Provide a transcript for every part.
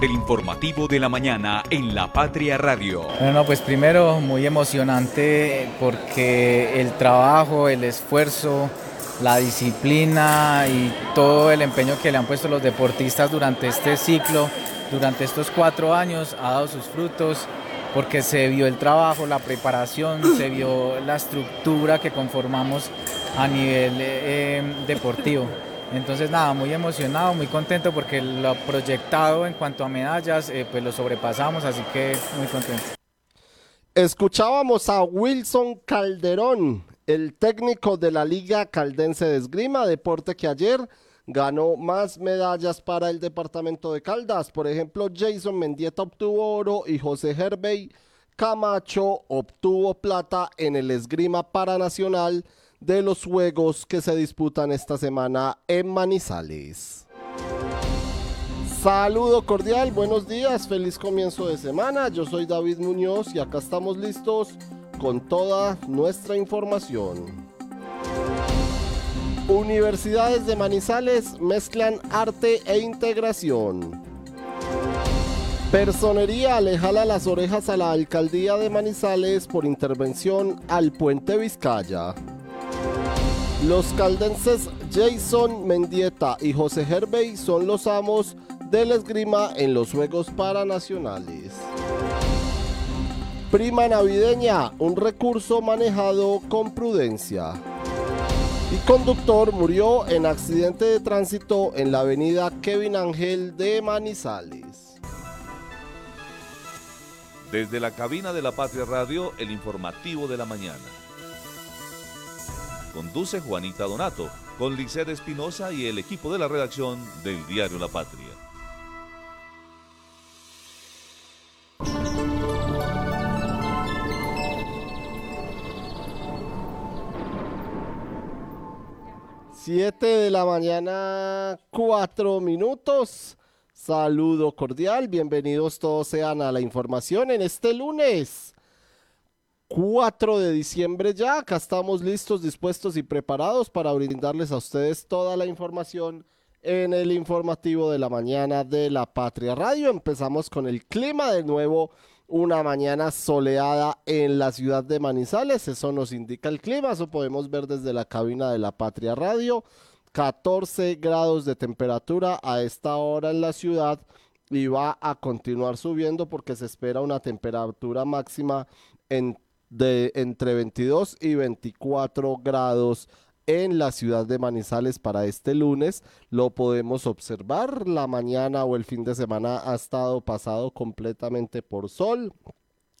El informativo de la mañana en La Patria Radio. Bueno, pues primero muy emocionante porque el trabajo, el esfuerzo, la disciplina y todo el empeño que le han puesto los deportistas durante este ciclo, durante estos cuatro años, ha dado sus frutos porque se vio el trabajo, la preparación, se vio la estructura que conformamos a nivel eh, deportivo. Entonces nada, muy emocionado, muy contento porque lo proyectado en cuanto a medallas, eh, pues lo sobrepasamos, así que muy contento. Escuchábamos a Wilson Calderón, el técnico de la Liga Caldense de Esgrima, deporte que ayer ganó más medallas para el departamento de Caldas. Por ejemplo, Jason Mendieta obtuvo oro y José Herbey Camacho obtuvo plata en el esgrima paranacional de los juegos que se disputan esta semana en Manizales. Saludo cordial, buenos días, feliz comienzo de semana. Yo soy David Muñoz y acá estamos listos con toda nuestra información. Universidades de Manizales mezclan arte e integración. Personería le jala las orejas a la alcaldía de Manizales por intervención al puente Vizcaya. Los caldenses Jason Mendieta y José Herbey son los amos del esgrima en los Juegos Paranacionales. Prima navideña, un recurso manejado con prudencia. Y conductor murió en accidente de tránsito en la avenida Kevin Ángel de Manizales. Desde la cabina de la Patria Radio, el informativo de la mañana. Conduce Juanita Donato, con Liced Espinosa y el equipo de la redacción del diario La Patria. Siete de la mañana, cuatro minutos. Saludo cordial, bienvenidos todos sean a la información en este lunes 4 de diciembre ya. Acá estamos listos, dispuestos y preparados para brindarles a ustedes toda la información en el informativo de la mañana de la Patria Radio. Empezamos con el clima de nuevo. Una mañana soleada en la ciudad de Manizales, eso nos indica el clima, eso podemos ver desde la cabina de la Patria Radio. 14 grados de temperatura a esta hora en la ciudad y va a continuar subiendo porque se espera una temperatura máxima en de entre 22 y 24 grados en la ciudad de Manizales para este lunes. Lo podemos observar. La mañana o el fin de semana ha estado pasado completamente por sol.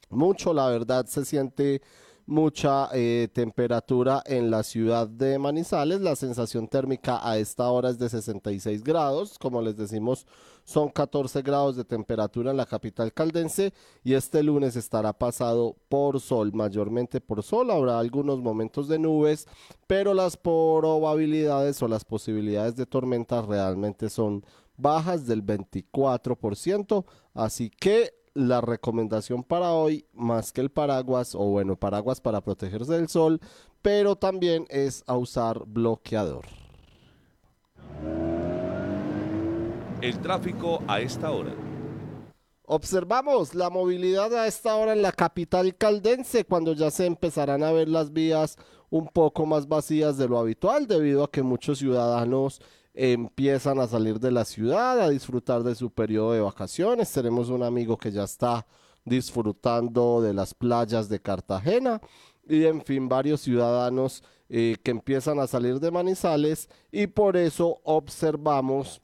Mucho, la verdad, se siente mucha eh, temperatura en la ciudad de Manizales. La sensación térmica a esta hora es de 66 grados. Como les decimos, son 14 grados de temperatura en la capital caldense y este lunes estará pasado por sol, mayormente por sol. Habrá algunos momentos de nubes, pero las probabilidades o las posibilidades de tormentas realmente son bajas del 24%. Así que la recomendación para hoy, más que el paraguas, o bueno, paraguas para protegerse del sol, pero también es a usar bloqueador. El tráfico a esta hora. Observamos la movilidad a esta hora en la capital caldense cuando ya se empezarán a ver las vías un poco más vacías de lo habitual debido a que muchos ciudadanos empiezan a salir de la ciudad, a disfrutar de su periodo de vacaciones. Tenemos un amigo que ya está disfrutando de las playas de Cartagena y en fin varios ciudadanos eh, que empiezan a salir de Manizales y por eso observamos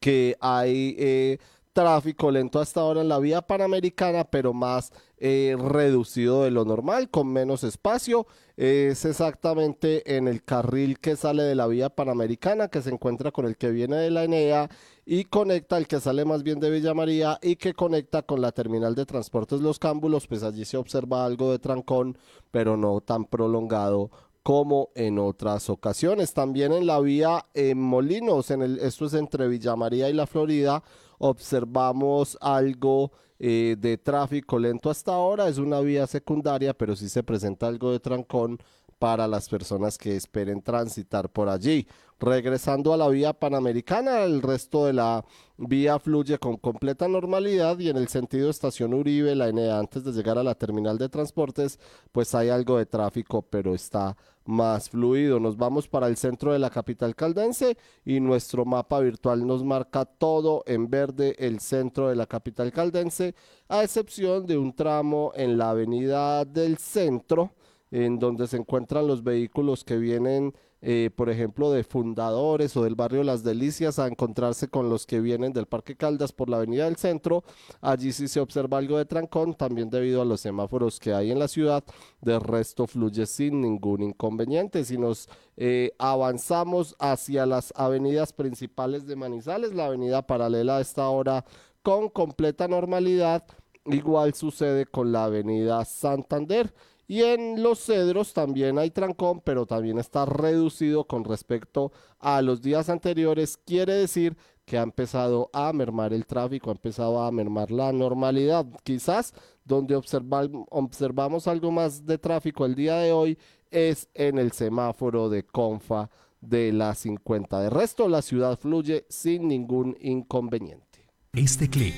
que hay eh, tráfico lento hasta ahora en la vía panamericana, pero más eh, reducido de lo normal, con menos espacio. Es exactamente en el carril que sale de la vía panamericana, que se encuentra con el que viene de la Enea y conecta el que sale más bien de Villa María y que conecta con la terminal de transportes Los Cámbulos, pues allí se observa algo de trancón, pero no tan prolongado como en otras ocasiones. También en la vía en Molinos, en el, esto es entre Villa María y la Florida, observamos algo eh, de tráfico lento hasta ahora. Es una vía secundaria, pero sí se presenta algo de trancón para las personas que esperen transitar por allí. Regresando a la vía panamericana, el resto de la vía fluye con completa normalidad y en el sentido estación Uribe, la N antes de llegar a la terminal de transportes, pues hay algo de tráfico, pero está más fluido. Nos vamos para el centro de la capital caldense y nuestro mapa virtual nos marca todo en verde el centro de la capital caldense, a excepción de un tramo en la avenida del centro en donde se encuentran los vehículos que vienen, eh, por ejemplo, de fundadores o del barrio Las Delicias a encontrarse con los que vienen del Parque Caldas por la Avenida del Centro. Allí sí se observa algo de trancón, también debido a los semáforos que hay en la ciudad. De resto fluye sin ningún inconveniente. Si nos eh, avanzamos hacia las avenidas principales de Manizales, la avenida paralela a esta hora con completa normalidad. Igual sucede con la avenida Santander. Y en los cedros también hay trancón, pero también está reducido con respecto a los días anteriores. Quiere decir que ha empezado a mermar el tráfico, ha empezado a mermar la normalidad. Quizás donde observamos algo más de tráfico el día de hoy es en el semáforo de Confa de la 50. De resto, la ciudad fluye sin ningún inconveniente. Este clic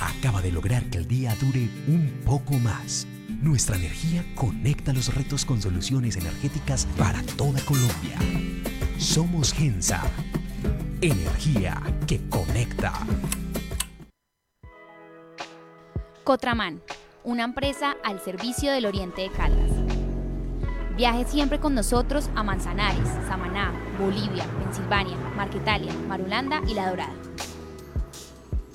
acaba de lograr que el día dure un poco más. Nuestra energía conecta los retos con soluciones energéticas para toda Colombia. Somos Gensa. Energía que conecta. Cotraman, una empresa al servicio del Oriente de Caldas. Viaje siempre con nosotros a Manzanares, Samaná, Bolivia, Pensilvania, Marquetalia, Marulanda y La Dorada.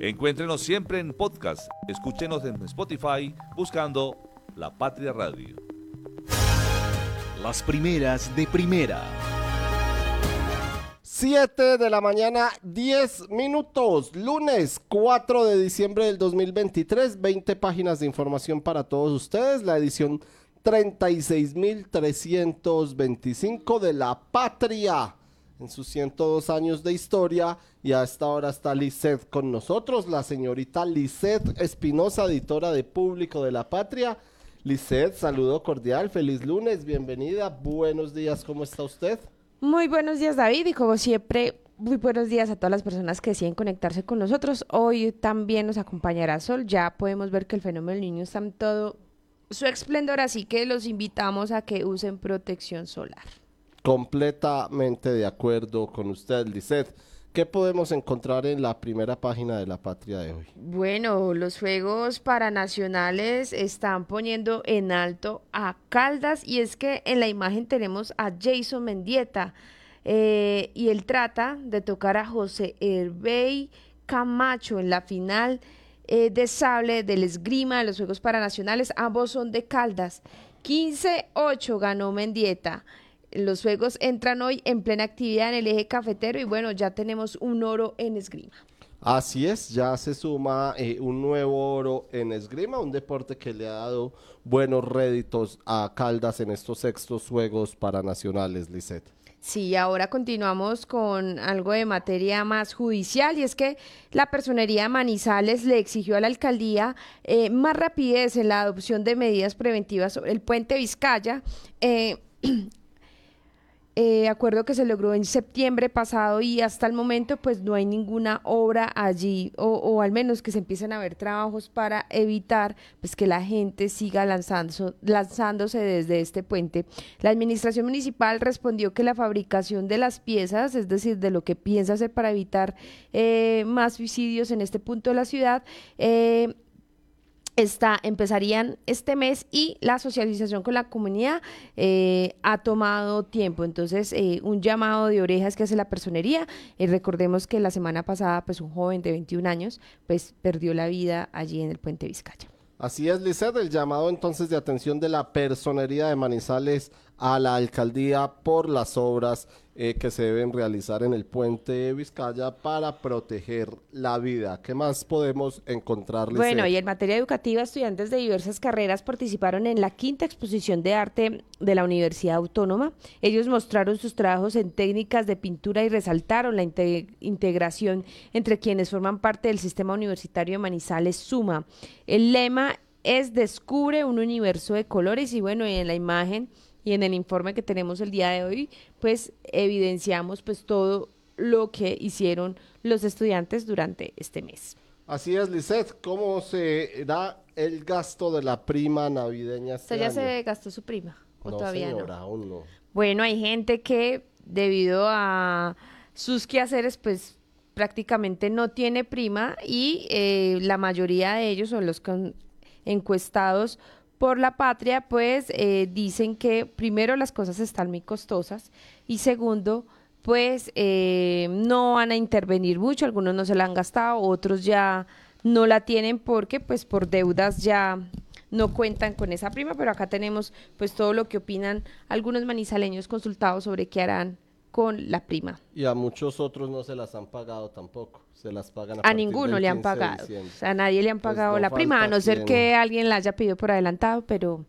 Encuéntrenos siempre en podcast. Escúchenos en Spotify buscando La Patria Radio. Las primeras de primera. 7 de la mañana, 10 minutos, lunes 4 de diciembre del 2023, 20 páginas de información para todos ustedes, la edición 36.325 de La Patria en sus 102 años de historia y a esta hora está Lisette con nosotros, la señorita Lisette Espinosa, editora de Público de la Patria. Lisette, saludo cordial, feliz lunes, bienvenida, buenos días, ¿cómo está usted? Muy buenos días David y como siempre, muy buenos días a todas las personas que deciden conectarse con nosotros. Hoy también nos acompañará Sol, ya podemos ver que el fenómeno del niño está en todo su esplendor, así que los invitamos a que usen protección solar. Completamente de acuerdo con usted, Lisette. ¿Qué podemos encontrar en la primera página de la patria de hoy? Bueno, los Juegos Paranacionales están poniendo en alto a Caldas y es que en la imagen tenemos a Jason Mendieta eh, y él trata de tocar a José Herbey Camacho en la final eh, de sable del esgrima de los Juegos Paranacionales. Ambos son de Caldas. 15-8 ganó Mendieta. Los juegos entran hoy en plena actividad en el eje cafetero y bueno, ya tenemos un oro en esgrima. Así es, ya se suma eh, un nuevo oro en esgrima, un deporte que le ha dado buenos réditos a Caldas en estos sextos Juegos Paranacionales, Lisette. Sí, ahora continuamos con algo de materia más judicial y es que la personería de Manizales le exigió a la alcaldía eh, más rapidez en la adopción de medidas preventivas sobre el puente Vizcaya. Eh, eh, acuerdo que se logró en septiembre pasado y hasta el momento pues no hay ninguna obra allí o, al menos que se empiecen a ver trabajos para evitar pues que la gente siga lanzando, lanzándose desde este puente. La administración municipal respondió que la fabricación de las piezas, es decir, de lo que piensa hacer para evitar eh, más suicidios en este punto de la ciudad, eh, está, empezarían este mes y la socialización con la comunidad eh, ha tomado tiempo. Entonces, eh, un llamado de orejas que hace la personería. Eh, recordemos que la semana pasada, pues un joven de 21 años, pues perdió la vida allí en el puente Vizcaya. Así es, Lizeth, el llamado entonces de atención de la personería de Manizales a la alcaldía por las obras eh, que se deben realizar en el puente de Vizcaya para proteger la vida. ¿Qué más podemos encontrar, Lizeth? Bueno, y en materia educativa, estudiantes de diversas carreras participaron en la quinta exposición de arte de la Universidad Autónoma. Ellos mostraron sus trabajos en técnicas de pintura y resaltaron la inte- integración entre quienes forman parte del sistema universitario de Manizales Suma. El lema es Descubre un universo de colores y bueno, y en la imagen y en el informe que tenemos el día de hoy, pues evidenciamos pues todo lo que hicieron los estudiantes durante este mes. Así es, Lisette. ¿Cómo será el gasto de la prima navideña este ¿Usted ya año? se gastó su prima? ¿O no, todavía señora, no? aún no. Bueno, hay gente que debido a sus quehaceres, pues prácticamente no tiene prima y eh, la mayoría de ellos son los con- encuestados por la patria, pues eh, dicen que primero las cosas están muy costosas y segundo, pues eh, no van a intervenir mucho, algunos no se la han gastado, otros ya no la tienen porque pues por deudas ya no cuentan con esa prima, pero acá tenemos pues todo lo que opinan algunos manizaleños consultados sobre qué harán con la prima. Y a muchos otros no se las han pagado tampoco. Se las pagan a, A ninguno del le han 15 de pagado. O sea, a nadie le han Pues pagado no la prima, a no ser quien- que alguien la haya pedido por adelantado, pero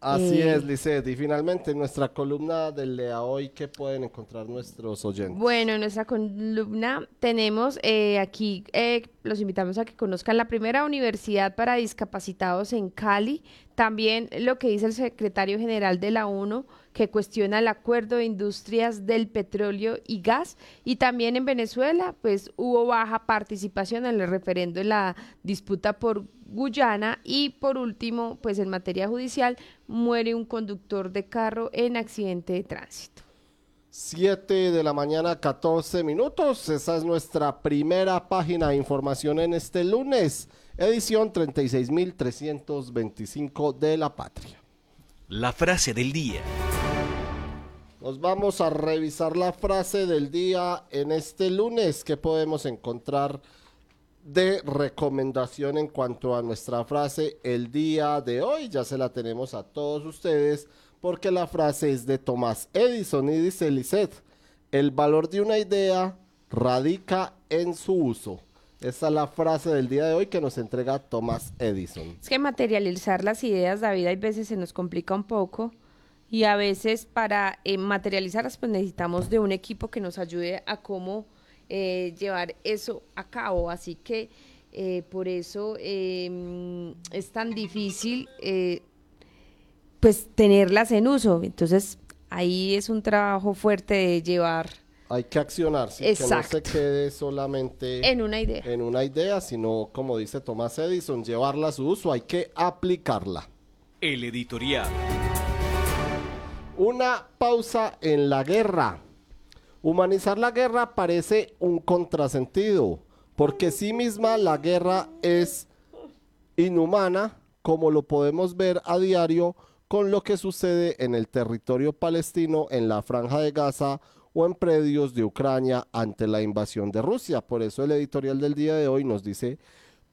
Así Eh, es, Lisette. Y finalmente, en nuestra columna del Lea Hoy, ¿qué pueden encontrar nuestros oyentes? Bueno, en nuestra columna tenemos eh, aquí, eh, los invitamos a que conozcan la primera universidad para discapacitados en Cali. También lo que dice el secretario general de la ONU, que cuestiona el acuerdo de industrias del petróleo y gas. Y también en Venezuela, pues hubo baja participación en el referendo en la disputa por Guyana. Y por último, pues en materia judicial, muere un conductor de carro en accidente de tránsito. 7 de la mañana, 14 minutos. Esa es nuestra primera página de información en este lunes, edición 36.325 de La Patria. La frase del día. Nos vamos a revisar la frase del día en este lunes. ¿Qué podemos encontrar de recomendación en cuanto a nuestra frase el día de hoy? Ya se la tenemos a todos ustedes porque la frase es de Tomás Edison y dice Lisette, el valor de una idea radica en su uso. Esa es la frase del día de hoy que nos entrega Tomás Edison. Es que materializar las ideas, David, hay veces se nos complica un poco y a veces para eh, materializarlas pues necesitamos de un equipo que nos ayude a cómo eh, llevar eso a cabo. Así que eh, por eso eh, es tan difícil pues tenerlas en uso. Entonces ahí es un trabajo fuerte de llevar Hay que accionar, sí, que no se Exacto. quede solamente en una idea. en una idea, sino como dice Tomás Edison, llevarla a su uso, hay que aplicarla. El editorial. Una pausa en la guerra. Humanizar la guerra parece un contrasentido, porque sí misma la guerra es inhumana, como lo podemos ver a diario con lo que sucede en el territorio palestino, en la franja de Gaza o en predios de Ucrania ante la invasión de Rusia. Por eso el editorial del día de hoy nos dice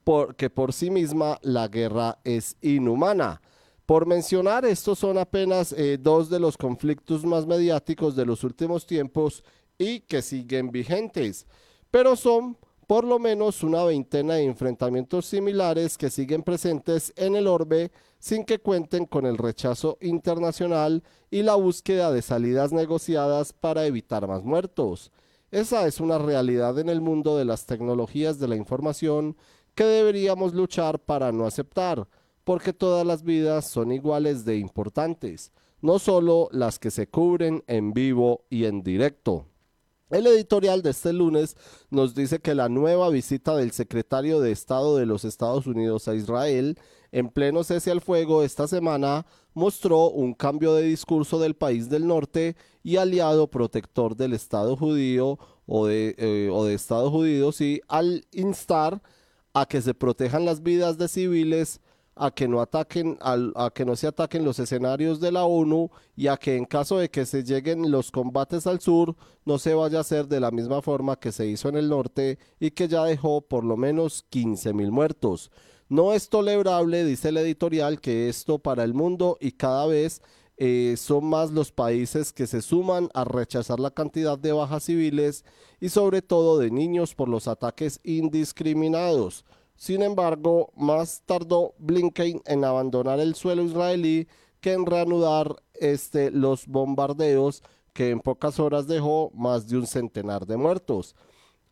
por- que por sí misma la guerra es inhumana. Por mencionar, estos son apenas eh, dos de los conflictos más mediáticos de los últimos tiempos y que siguen vigentes, pero son por lo menos una veintena de enfrentamientos similares que siguen presentes en el orbe sin que cuenten con el rechazo internacional y la búsqueda de salidas negociadas para evitar más muertos. Esa es una realidad en el mundo de las tecnologías de la información que deberíamos luchar para no aceptar, porque todas las vidas son iguales de importantes, no solo las que se cubren en vivo y en directo. El editorial de este lunes nos dice que la nueva visita del secretario de Estado de los Estados Unidos a Israel en pleno cese al fuego esta semana mostró un cambio de discurso del país del norte y aliado protector del Estado judío o de, eh, o de Estados Unidos y al instar a que se protejan las vidas de civiles a que no ataquen a que no se ataquen los escenarios de la ONU y a que en caso de que se lleguen los combates al sur no se vaya a hacer de la misma forma que se hizo en el norte y que ya dejó por lo menos 15 mil muertos. No es tolerable, dice el editorial, que esto para el mundo y cada vez eh, son más los países que se suman a rechazar la cantidad de bajas civiles y sobre todo de niños por los ataques indiscriminados. Sin embargo, más tardó Blinken en abandonar el suelo israelí que en reanudar este, los bombardeos que en pocas horas dejó más de un centenar de muertos.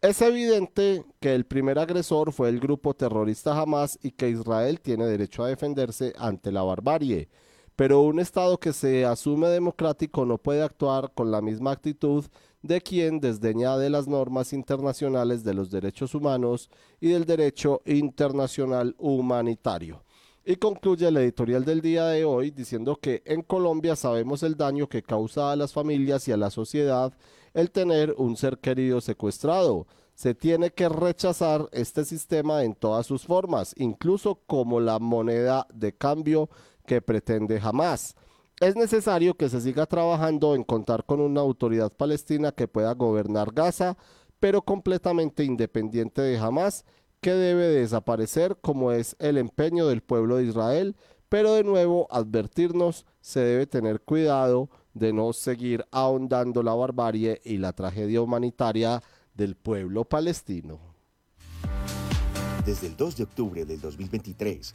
Es evidente que el primer agresor fue el grupo terrorista Hamas y que Israel tiene derecho a defenderse ante la barbarie, pero un Estado que se asume democrático no puede actuar con la misma actitud de quien desdeña de las normas internacionales de los derechos humanos y del derecho internacional humanitario. Y concluye el editorial del día de hoy diciendo que en Colombia sabemos el daño que causa a las familias y a la sociedad el tener un ser querido secuestrado. Se tiene que rechazar este sistema en todas sus formas, incluso como la moneda de cambio que pretende jamás. Es necesario que se siga trabajando en contar con una autoridad palestina que pueda gobernar Gaza, pero completamente independiente de Hamas, que debe desaparecer como es el empeño del pueblo de Israel, pero de nuevo advertirnos, se debe tener cuidado de no seguir ahondando la barbarie y la tragedia humanitaria del pueblo palestino. Desde el 2 de octubre del 2023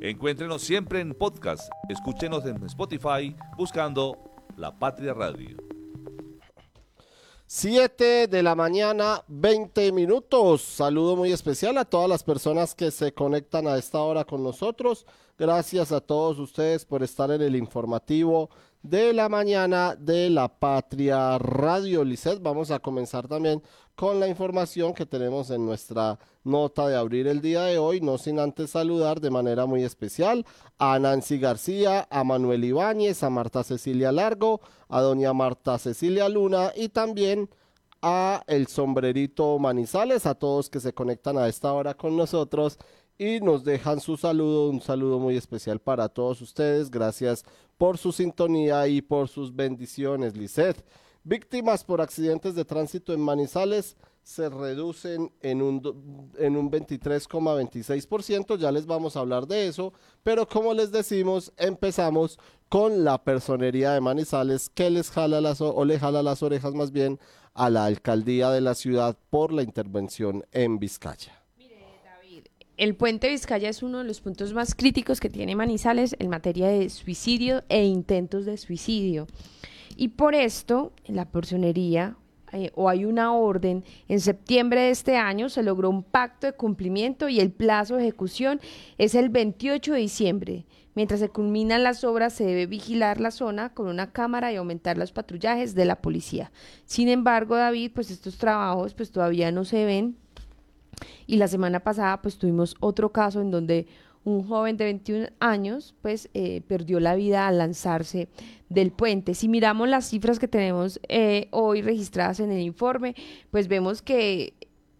Encuéntrenos siempre en podcast. Escúchenos en Spotify buscando La Patria Radio. 7 de la mañana, 20 minutos. Saludo muy especial a todas las personas que se conectan a esta hora con nosotros. Gracias a todos ustedes por estar en el informativo de la mañana de la Patria Radio. Lisset, vamos a comenzar también con la información que tenemos en nuestra nota de abrir el día de hoy, no sin antes saludar de manera muy especial a Nancy García, a Manuel Ibáñez, a Marta Cecilia Largo, a doña Marta Cecilia Luna y también a el sombrerito Manizales, a todos que se conectan a esta hora con nosotros y nos dejan su saludo, un saludo muy especial para todos ustedes. Gracias por su sintonía y por sus bendiciones, Lisset. Víctimas por accidentes de tránsito en Manizales se reducen en un, en un 23,26%, ya les vamos a hablar de eso, pero como les decimos, empezamos con la personería de Manizales que les jala las o le jala las orejas más bien a la alcaldía de la ciudad por la intervención en Vizcaya. El puente Vizcaya es uno de los puntos más críticos que tiene Manizales en materia de suicidio e intentos de suicidio. Y por esto, la personería, eh, o hay una orden, en septiembre de este año se logró un pacto de cumplimiento y el plazo de ejecución es el 28 de diciembre. Mientras se culminan las obras, se debe vigilar la zona con una cámara y aumentar los patrullajes de la policía. Sin embargo, David, pues estos trabajos pues todavía no se ven. Y la semana pasada pues tuvimos otro caso en donde un joven de 21 años pues eh, perdió la vida al lanzarse del puente. Si miramos las cifras que tenemos eh, hoy registradas en el informe, pues vemos que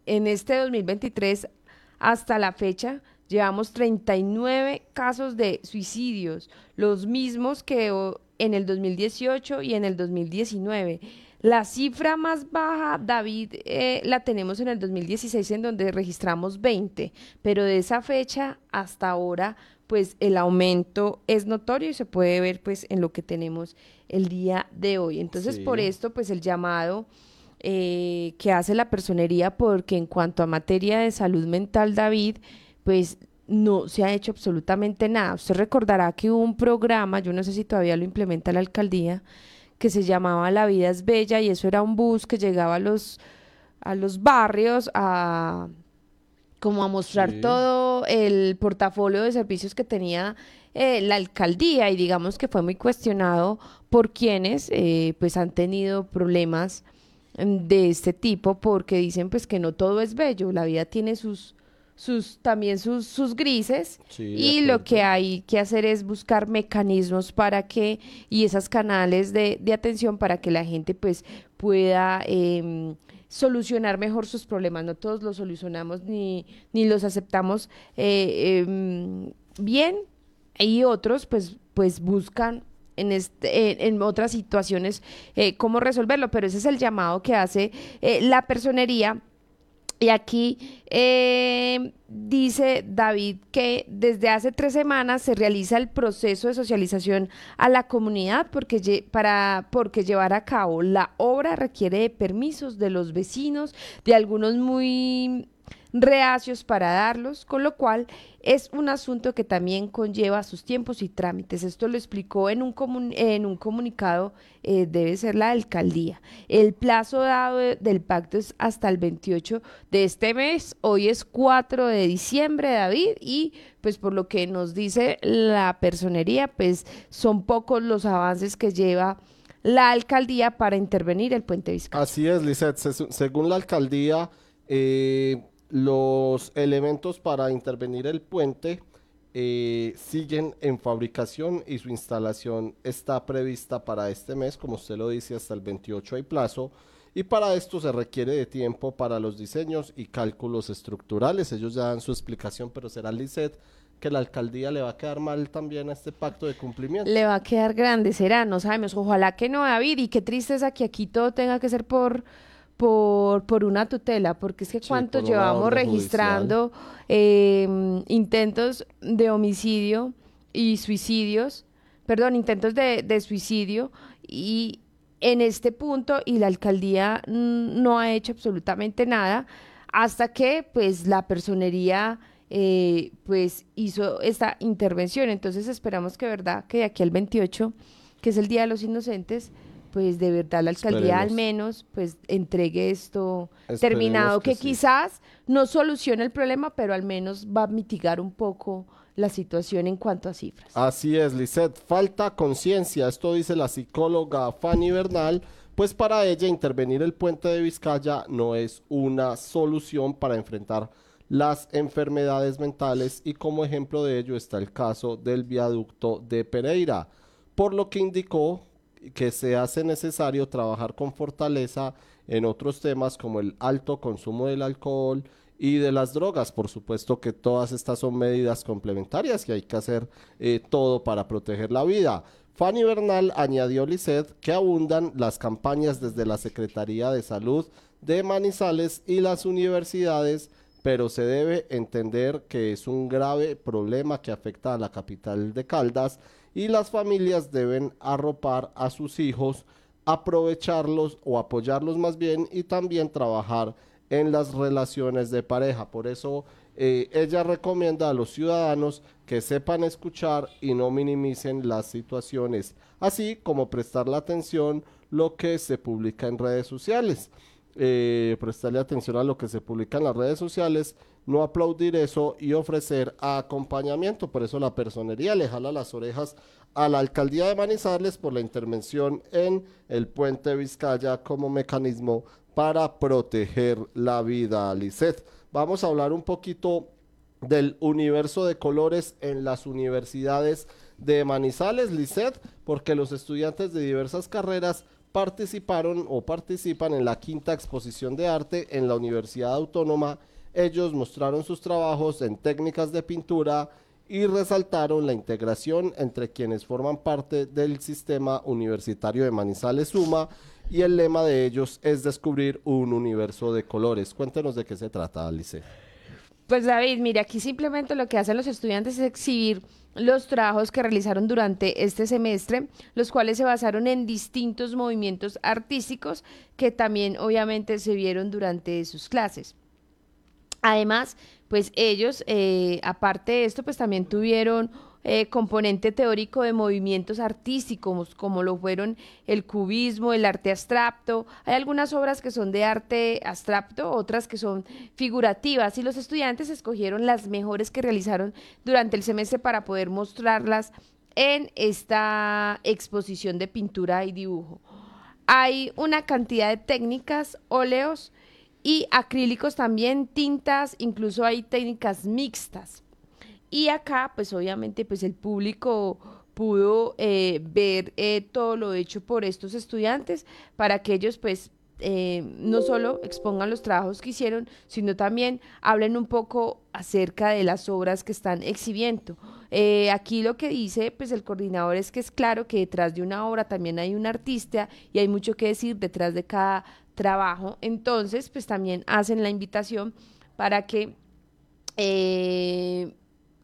en este 2023 hasta la fecha llevamos 39 casos de suicidios, los mismos que en el 2018 y en el 2019. La cifra más baja, David, eh, la tenemos en el 2016 en donde registramos 20, pero de esa fecha hasta ahora, pues el aumento es notorio y se puede ver pues en lo que tenemos el día de hoy. Entonces, por esto, pues el llamado eh, que hace la personería, porque en cuanto a materia de salud mental, David, pues no se ha hecho absolutamente nada. Usted recordará que hubo un programa, yo no sé si todavía lo implementa la alcaldía, que se llamaba La vida es bella y eso era un bus que llegaba a los, a los barrios a como a mostrar todo el portafolio de servicios que tenía eh, la alcaldía. Y digamos que fue muy cuestionado por quienes eh, pues han tenido problemas mm, de este tipo porque dicen pues que no todo es bello, la vida tiene sus sus también sus, sus grises. Y lo que hay que hacer es buscar mecanismos para que y esas canales de, de atención para que la gente pues pueda em, solucionar mejor sus problemas. No todos los solucionamos ni, ni los aceptamos eh, em, bien. Y otros pues pues buscan en, este, en otras situaciones eh, cómo resolverlo, pero ese es el llamado que hace eh, la personería y aquí eh, dice David que desde hace tres semanas se realiza el proceso de socialización a la comunidad porque, para, porque llevar a cabo la obra requiere de permisos de los vecinos, de algunos muy reacios para darlos, con lo cual es un asunto que también conlleva sus tiempos y trámites. Esto lo explicó en un, en un comunicado, eh, debe ser la alcaldía. El plazo dado del pacto es hasta el 28 de este mes, hoy es 4 de diciembre, David, y pues por lo que nos dice la personería, pues son pocos los avances que lleva la alcaldía para intervenir el puente Vizcaya. Así es, Lizeth, según la alcaldía, eh, los elementos para intervenir el puente eh, siguen en fabricación y su instalación está prevista para este mes, como usted lo dice, hasta el 28 hay plazo. Y para esto se requiere de tiempo para los diseños y cálculos estructurales. Ellos ya dan su explicación, pero será Lisset que la alcaldía le va a quedar mal también a este pacto de cumplimiento. Le va a quedar grande, será, no sabemos. Ojalá que no, David, y qué tristeza que aquí todo tenga que ser por por, por una tutela, porque es que cuánto llevamos registrando em, intentos de homicidio y suicidios, perdón, intentos de, de suicidio y en este punto y la alcaldía no ha hecho absolutamente nada hasta que pues la personería eh, pues hizo esta intervención. Entonces esperamos que verdad que de aquí al 28, que es el Día de los Inocentes, pues de verdad la alcaldía al menos pues entregue esto terminado, que, quizás no solucione el problema, pero al menos va a mitigar un poco la situación en cuanto a cifras. Así es, Lisette, falta conciencia, esto dice la psicóloga Fanny Bernal, pues para ella intervenir el puente de Vizcaya no es una solución para enfrentar las enfermedades mentales y como ejemplo de ello está el caso del viaducto de Pereira, por lo que indicó que se hace necesario trabajar con fortaleza en otros temas como el alto consumo del alcohol y de las drogas. Por supuesto que todas estas son medidas complementarias y hay que hacer eh, todo para proteger la vida. Fanny Bernal añadió Lisset que abundan las campañas desde la Secretaría de Salud de Manizales y las universidades, pero se debe entender que es un grave problema que afecta a la capital de Caldas y las familias deben arropar a sus hijos, aprovecharlos o apoyarlos más bien y también trabajar en las relaciones de pareja. Por eso eh, ella recomienda a los ciudadanos que sepan escuchar y no minimicen las situaciones, así como prestar la atención lo que se publica en redes sociales. Eh, prestarle atención a lo que se publica en las redes sociales, no aplaudir eso y ofrecer acompañamiento. Por eso la personería le jala las orejas a la alcaldía de Manizales por la intervención en el puente Vizcaya como mecanismo para proteger la vida, Lisset. Vamos a hablar un poquito del universo de colores en las universidades de Manizales, Lisset, porque los estudiantes de diversas carreras participaron o participan en la quinta exposición de arte en la Universidad Autónoma. Ellos mostraron sus trabajos en técnicas de pintura y resaltaron la integración entre quienes forman parte del sistema universitario de Manizales Suma y el lema de ellos es descubrir un universo de colores. Cuéntenos de qué se trata, Alice. Pues David, mire, aquí simplemente lo que hacen los estudiantes es exhibir los trabajos que realizaron durante este semestre, los cuales se basaron en distintos movimientos artísticos que también obviamente se vieron durante sus clases. Además, pues ellos, eh, aparte de esto, pues también tuvieron eh, componente teórico de movimientos artísticos, como lo fueron el cubismo, el arte abstracto. Hay algunas obras que son de arte abstracto, otras que son figurativas, y los estudiantes escogieron las mejores que realizaron durante el semestre para poder mostrarlas en esta exposición de pintura y dibujo. Hay una cantidad de técnicas, óleos y acrílicos también, tintas, incluso hay técnicas mixtas. Y acá, pues obviamente, pues el público pudo eh, ver eh, todo lo hecho por estos estudiantes para que ellos pues eh, no solo expongan los trabajos que hicieron, sino también hablen un poco acerca de las obras que están exhibiendo. aquí lo que dice pues el coordinador es que es claro que detrás de una obra también hay un artista y hay mucho que decir detrás de cada trabajo. Entonces, pues también hacen la invitación para que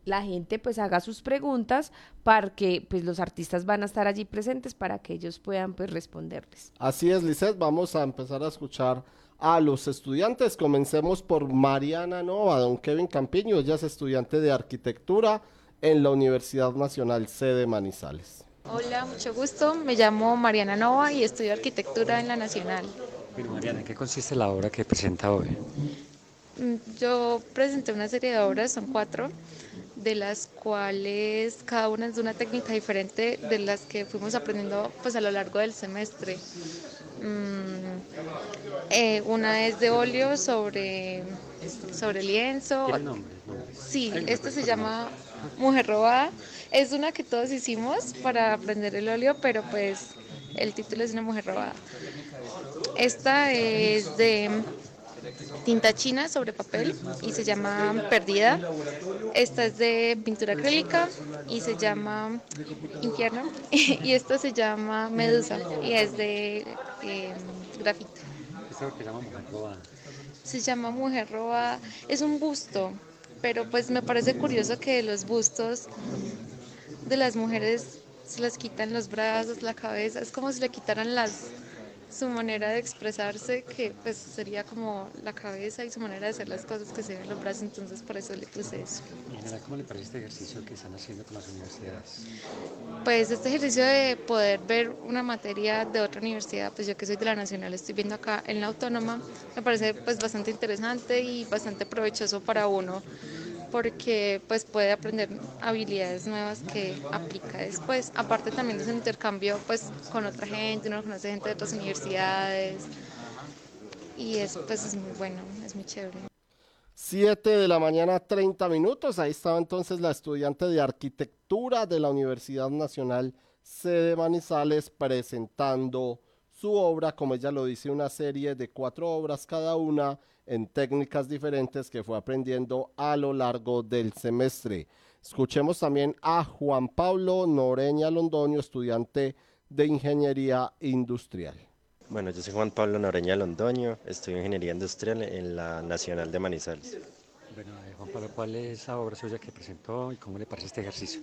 la gente pues haga sus preguntas para que pues los artistas van a estar allí presentes para que ellos puedan pues responderles. Así es, Lizeth, vamos a empezar a escuchar a los estudiantes. Comencemos por Mariana Nova, don Kevin Campiño, ella es estudiante de arquitectura en la Universidad Nacional sede Manizales. Hola, mucho gusto. Me llamo Mariana Nova y estudio arquitectura en la Nacional. Mariana, ¿en qué consiste la obra que presenta hoy? Mm, yo presenté una serie de obras, son cuatro de las cuales cada una es de una técnica diferente de las que fuimos aprendiendo pues a lo largo del semestre. Mm, eh, una es de óleo sobre, sobre lienzo. Sí, esta se llama Mujer Robada. Es una que todos hicimos para aprender el óleo, pero pues el título es una mujer robada. Esta es de tinta china sobre papel y se llama Perdida. Esta es de pintura acrílica y se llama Infierno. y esta se llama Medusa y es de eh, grafito. se llama Mujer Robada? Se llama Mujer Robada. Es un busto, pero pues me parece curioso que los bustos de las mujeres se les quitan los brazos, la cabeza. Es como si le quitaran las su manera de expresarse, que pues sería como la cabeza y su manera de hacer las cosas que se ven en los brazos, entonces por eso le puse eso. General, ¿cómo le parece este ejercicio que están haciendo con las universidades? Pues este ejercicio de poder ver una materia de otra universidad, pues yo que soy de la Nacional, estoy viendo acá en la Autónoma, me parece pues bastante interesante y bastante provechoso para uno porque pues puede aprender habilidades nuevas que aplica después. Aparte también es un intercambio pues con otra gente, uno conoce gente de otras universidades y eso pues es muy bueno, es muy chévere. 7 de la mañana, 30 minutos. Ahí estaba entonces la estudiante de arquitectura de la Universidad Nacional sede Manizales presentando su obra, como ella lo dice, una serie de cuatro obras cada una en técnicas diferentes que fue aprendiendo a lo largo del semestre. Escuchemos también a Juan Pablo Noreña Londoño, estudiante de Ingeniería Industrial. Bueno, yo soy Juan Pablo Noreña Londoño, estudio Ingeniería Industrial en la Nacional de Manizales. Bueno, eh, Juan Pablo, ¿cuál es la obra suya que presentó y cómo le parece este ejercicio?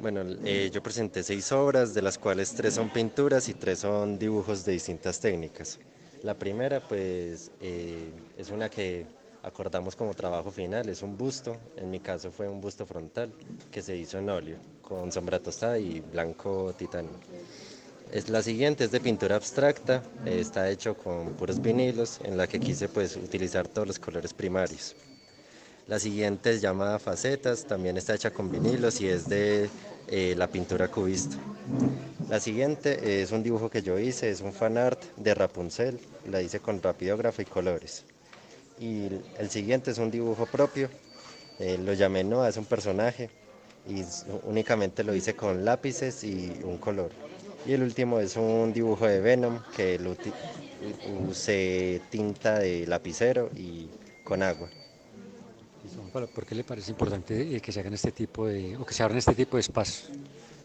Bueno, eh, yo presenté seis obras, de las cuales tres son pinturas y tres son dibujos de distintas técnicas. La primera, pues, eh, es una que acordamos como trabajo final, es un busto, en mi caso fue un busto frontal que se hizo en óleo, con sombra tostada y blanco titanio. Es, la siguiente es de pintura abstracta, eh, está hecho con puros vinilos, en la que quise pues utilizar todos los colores primarios. La siguiente es llamada Facetas, también está hecha con vinilos y es de eh, la pintura cubista. La siguiente es un dibujo que yo hice, es un fan art de Rapunzel, la hice con rapidógrafo y colores. Y el siguiente es un dibujo propio, eh, lo llamé Noah, es un personaje y únicamente lo hice con lápices y un color. Y el último es un dibujo de Venom que lo usé tinta de lapicero y con agua. ¿Por qué le parece importante eh, que se hagan este tipo de, o que se abran este tipo de espacios?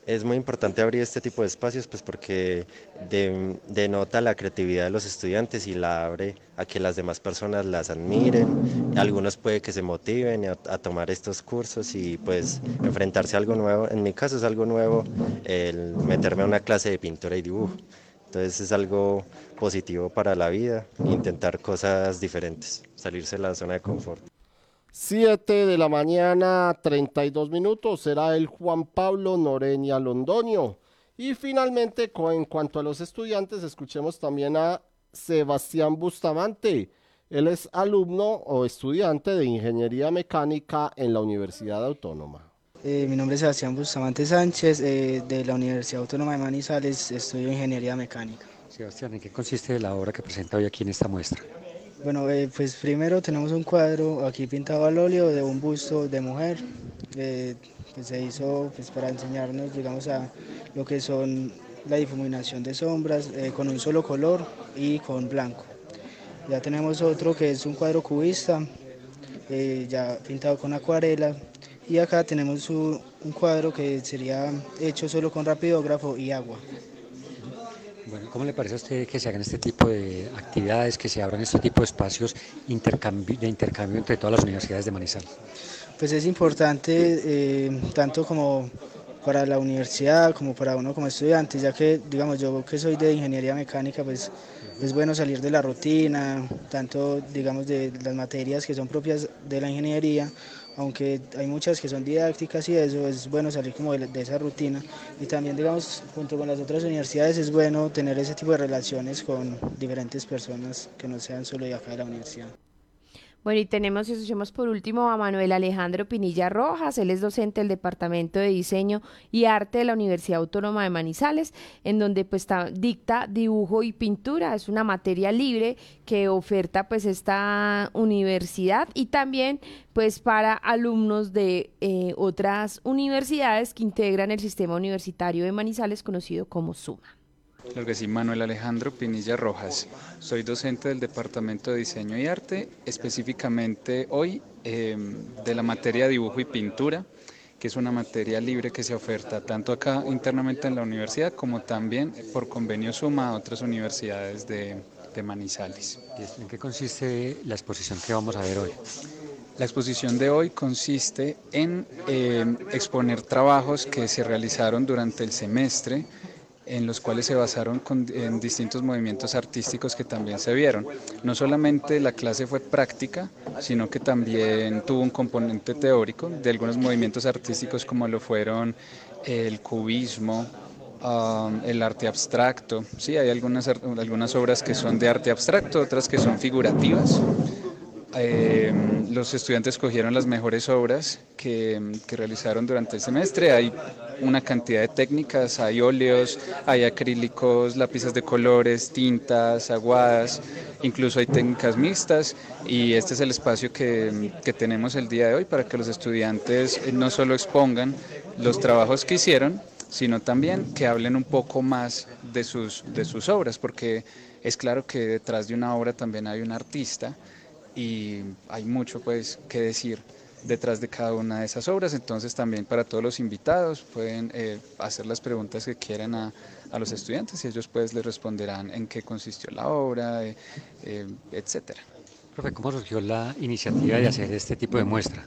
Es muy importante abrir este tipo de espacios pues porque denota la creatividad de los estudiantes y la abre a que las demás personas las admiren. Algunos puede que se motiven a, tomar estos cursos y pues enfrentarse a algo nuevo. En mi caso es algo nuevo el meterme a una clase de pintura y dibujo. Entonces es algo positivo para la vida, intentar cosas diferentes, salirse de la zona de confort. 7 de la mañana, 32 minutos, será el Juan Pablo Noreña Londoño. Y finalmente, en cuanto a los estudiantes, escuchemos también a Sebastián Bustamante. Él es alumno o estudiante de Ingeniería Mecánica en la Universidad Autónoma. Eh, mi nombre es Sebastián Bustamante Sánchez, eh, de la Universidad Autónoma de Manizales, estudio Ingeniería Mecánica. Sebastián, ¿en qué consiste la obra que presenta hoy aquí en esta muestra? Bueno, eh, pues primero tenemos un cuadro aquí pintado al óleo de un busto de mujer eh, que se hizo pues, para enseñarnos, digamos, a lo que son la difuminación de sombras eh, con un solo color y con blanco. Ya tenemos otro que es un cuadro cubista, ya pintado con acuarela, y acá tenemos un cuadro que sería hecho solo con rapidógrafo y agua. Bueno, ¿cómo le parece a usted que se hagan este tipo de actividades, que se abran este tipo de espacios de intercambio entre todas las universidades de Manizales? Pues es importante eh, tanto como para la universidad como para uno como estudiante, ya que digamos yo que soy de ingeniería mecánica, pues es bueno salir de la rutina, tanto digamos de las materias que son propias de la ingeniería, aunque hay muchas que son didácticas y eso, es bueno salir como de, esa rutina y también digamos junto con las otras universidades es bueno tener ese tipo de relaciones con diferentes personas que no sean solo de acá de la universidad. Bueno, y tenemos, escuchemos por último a Manuel Alejandro Pinilla Rojas, él es docente del Departamento de Diseño y Arte de la Universidad Autónoma de Manizales, en donde pues dicta dibujo y pintura, es una materia libre que oferta pues esta universidad y también pues para alumnos de eh, otras universidades que integran el sistema universitario de Manizales conocido como SUMA. Sí, Manuel Alejandro Pinilla Rojas. Soy docente del Departamento de Diseño y Arte, específicamente hoy em, de la materia dibujo y pintura, que es una materia libre que se oferta tanto acá internamente en la universidad como también por convenio suma a otras universidades de, de Manizales. ¿En qué consiste la exposición que vamos a ver hoy? La exposición de hoy consiste en em, exponer trabajos que se realizaron durante el semestre en los cuales se basaron en distintos movimientos artísticos que también se vieron. No solamente la clase fue práctica, sino que también tuvo un componente teórico de algunos movimientos artísticos como lo fueron el cubismo, el arte abstracto. Sí, hay algunas, algunas obras que son de arte abstracto, otras que son figurativas. Eh, los estudiantes cogieron las mejores obras que, que, realizaron durante el semestre. Hay una cantidad de técnicas, hay óleos, hay acrílicos, lápices de colores, tintas, aguadas, incluso hay técnicas mixtas y este es el espacio que, que tenemos el día de hoy para que los estudiantes no solo expongan los trabajos que hicieron, sino también que hablen un poco más de sus, de sus obras, porque es claro que detrás de una obra también hay un artista y hay mucho pues que decir detrás de cada una de esas obras, entonces también para todos los invitados pueden eh, hacer las preguntas que quieran a, a, los estudiantes y ellos pues les responderán en qué consistió la obra, eh, eh, etcétera. Profe, ¿cómo surgió la iniciativa de hacer este tipo de muestra?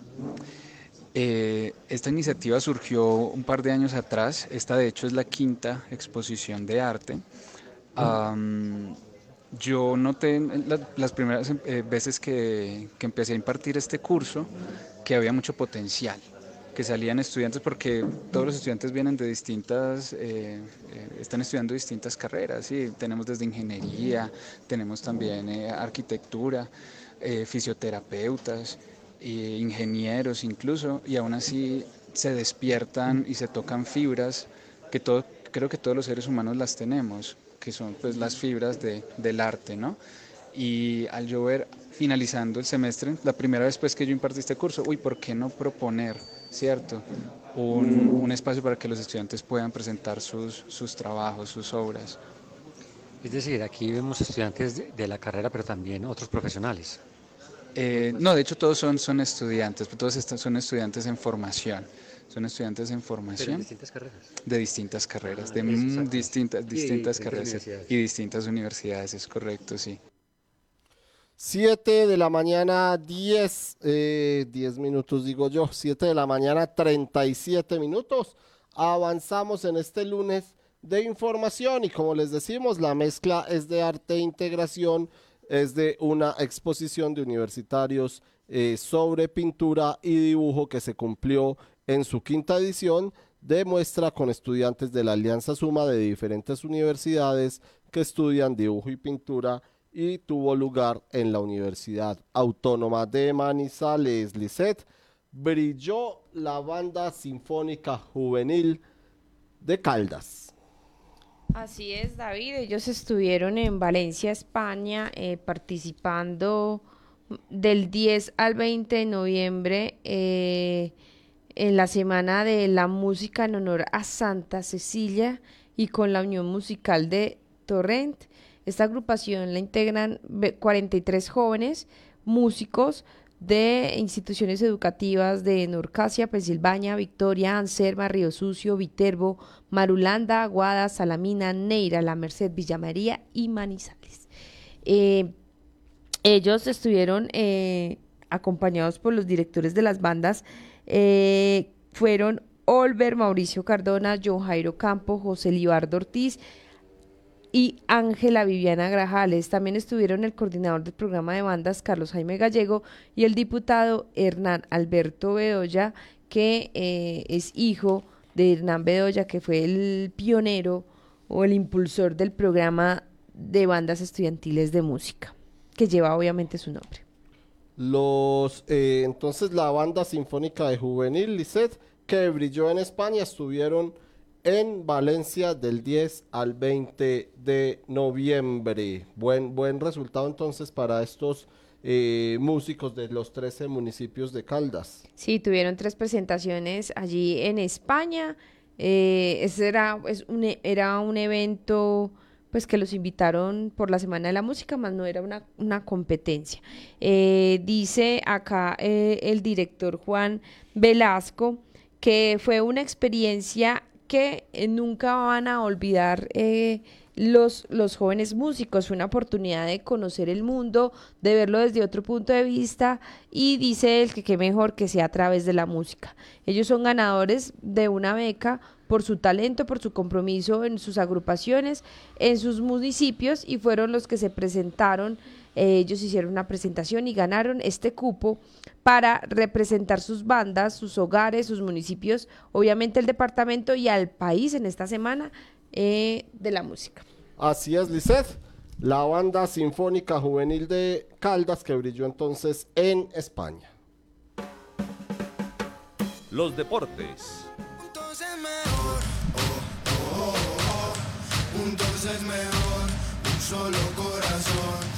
Eh, esta iniciativa surgió un par de años atrás, esta de hecho es la quinta exposición de arte. Um, yo noté las primeras eh, veces que, que, empecé a impartir este curso que había mucho potencial que salían estudiantes, porque todos los estudiantes vienen de distintas, eh, eh, están estudiando distintas carreras, ¿sí? tenemos desde ingeniería, tenemos también eh, arquitectura, fisioterapeutas, ingenieros incluso, y aún así se despiertan y se tocan fibras que todo, creo que todos los seres humanos las tenemos, que son pues las fibras de, del arte, ¿no? Y al yo ver finalizando el semestre, la primera vez pues que yo impartí este curso, uy, ¿por qué no proponer, cierto? Un, un espacio para que los estudiantes puedan presentar sus, sus trabajos, sus obras. Es decir, aquí vemos estudiantes de, la carrera, pero también otros profesionales. Eh, no, de hecho todos son, son estudiantes, todos son estudiantes en formación. Son estudiantes en formación. de distintas carreras. De distintas carreras, de distintas, distintas carreras y distintas universidades, es correcto, sí. 7 de la mañana, 10, eh, 10 minutos digo yo, 7 de la mañana, 37 minutos. Avanzamos en este lunes de información y como les decimos, la mezcla es de arte e integración, es de una exposición de universitarios eh, sobre pintura y dibujo que se cumplió en su quinta edición de muestra con estudiantes de la Alianza Suma de diferentes universidades que estudian dibujo y pintura y tuvo lugar en la Universidad Autónoma de Manizales. Lisset brilló la banda sinfónica juvenil de Caldas. Así es, David. Ellos estuvieron en Valencia, España, eh, participando del 10 al 20 de noviembre eh, en la Semana de la Música en honor a Santa Cecilia y con la Unión Musical de Torrent. Esta agrupación la integran 43 jóvenes músicos de instituciones educativas de Norcasia, Pensilvania, Victoria, Anserma, Río Sucio, Viterbo, Marulanda, Aguada, Salamina, Neira, La Merced, Villa María y Manizales. Eh, ellos estuvieron eh, acompañados por los directores de las bandas, eh, fueron Olver, Mauricio Cardona, John Jairo Campo, José Libardo Ortiz, y Ángela Viviana Grajales. También estuvieron el coordinador del programa de bandas, Carlos Jaime Gallego, y el diputado Hernán Alberto Bedoya, que eh, es hijo de Hernán Bedoya, que fue el pionero o el impulsor del programa de bandas estudiantiles de música, que lleva obviamente su nombre. Los, eh, entonces la banda sinfónica de juvenil Lisset, que brilló en España, estuvieron en Valencia del 10 al 20 de noviembre. Buen, buen resultado entonces para estos eh, músicos de los 13 municipios de Caldas. Sí, tuvieron tres presentaciones allí en España. Eh, ese era, es un, e, era un evento pues que los invitaron por la Semana de la Música, más no era una, una competencia. Eh, dice acá el director Juan Velasco que fue una experiencia que eh, nunca van a olvidar eh, los, los jóvenes músicos. Una oportunidad de conocer el mundo, de verlo desde otro punto de vista y dice él que qué mejor que sea a través de la música. Ellos son ganadores de una beca por su talento, por su compromiso en sus agrupaciones, en sus municipios y fueron los que se presentaron ellos hicieron una presentación y ganaron este cupo para representar sus bandas, sus hogares, sus municipios, obviamente el departamento y al país en esta semana eh, de la música. Así es, Lisset, la banda sinfónica juvenil de Caldas que brilló entonces en España. Los deportes. Entonces oh, entonces mejor, un solo corazón.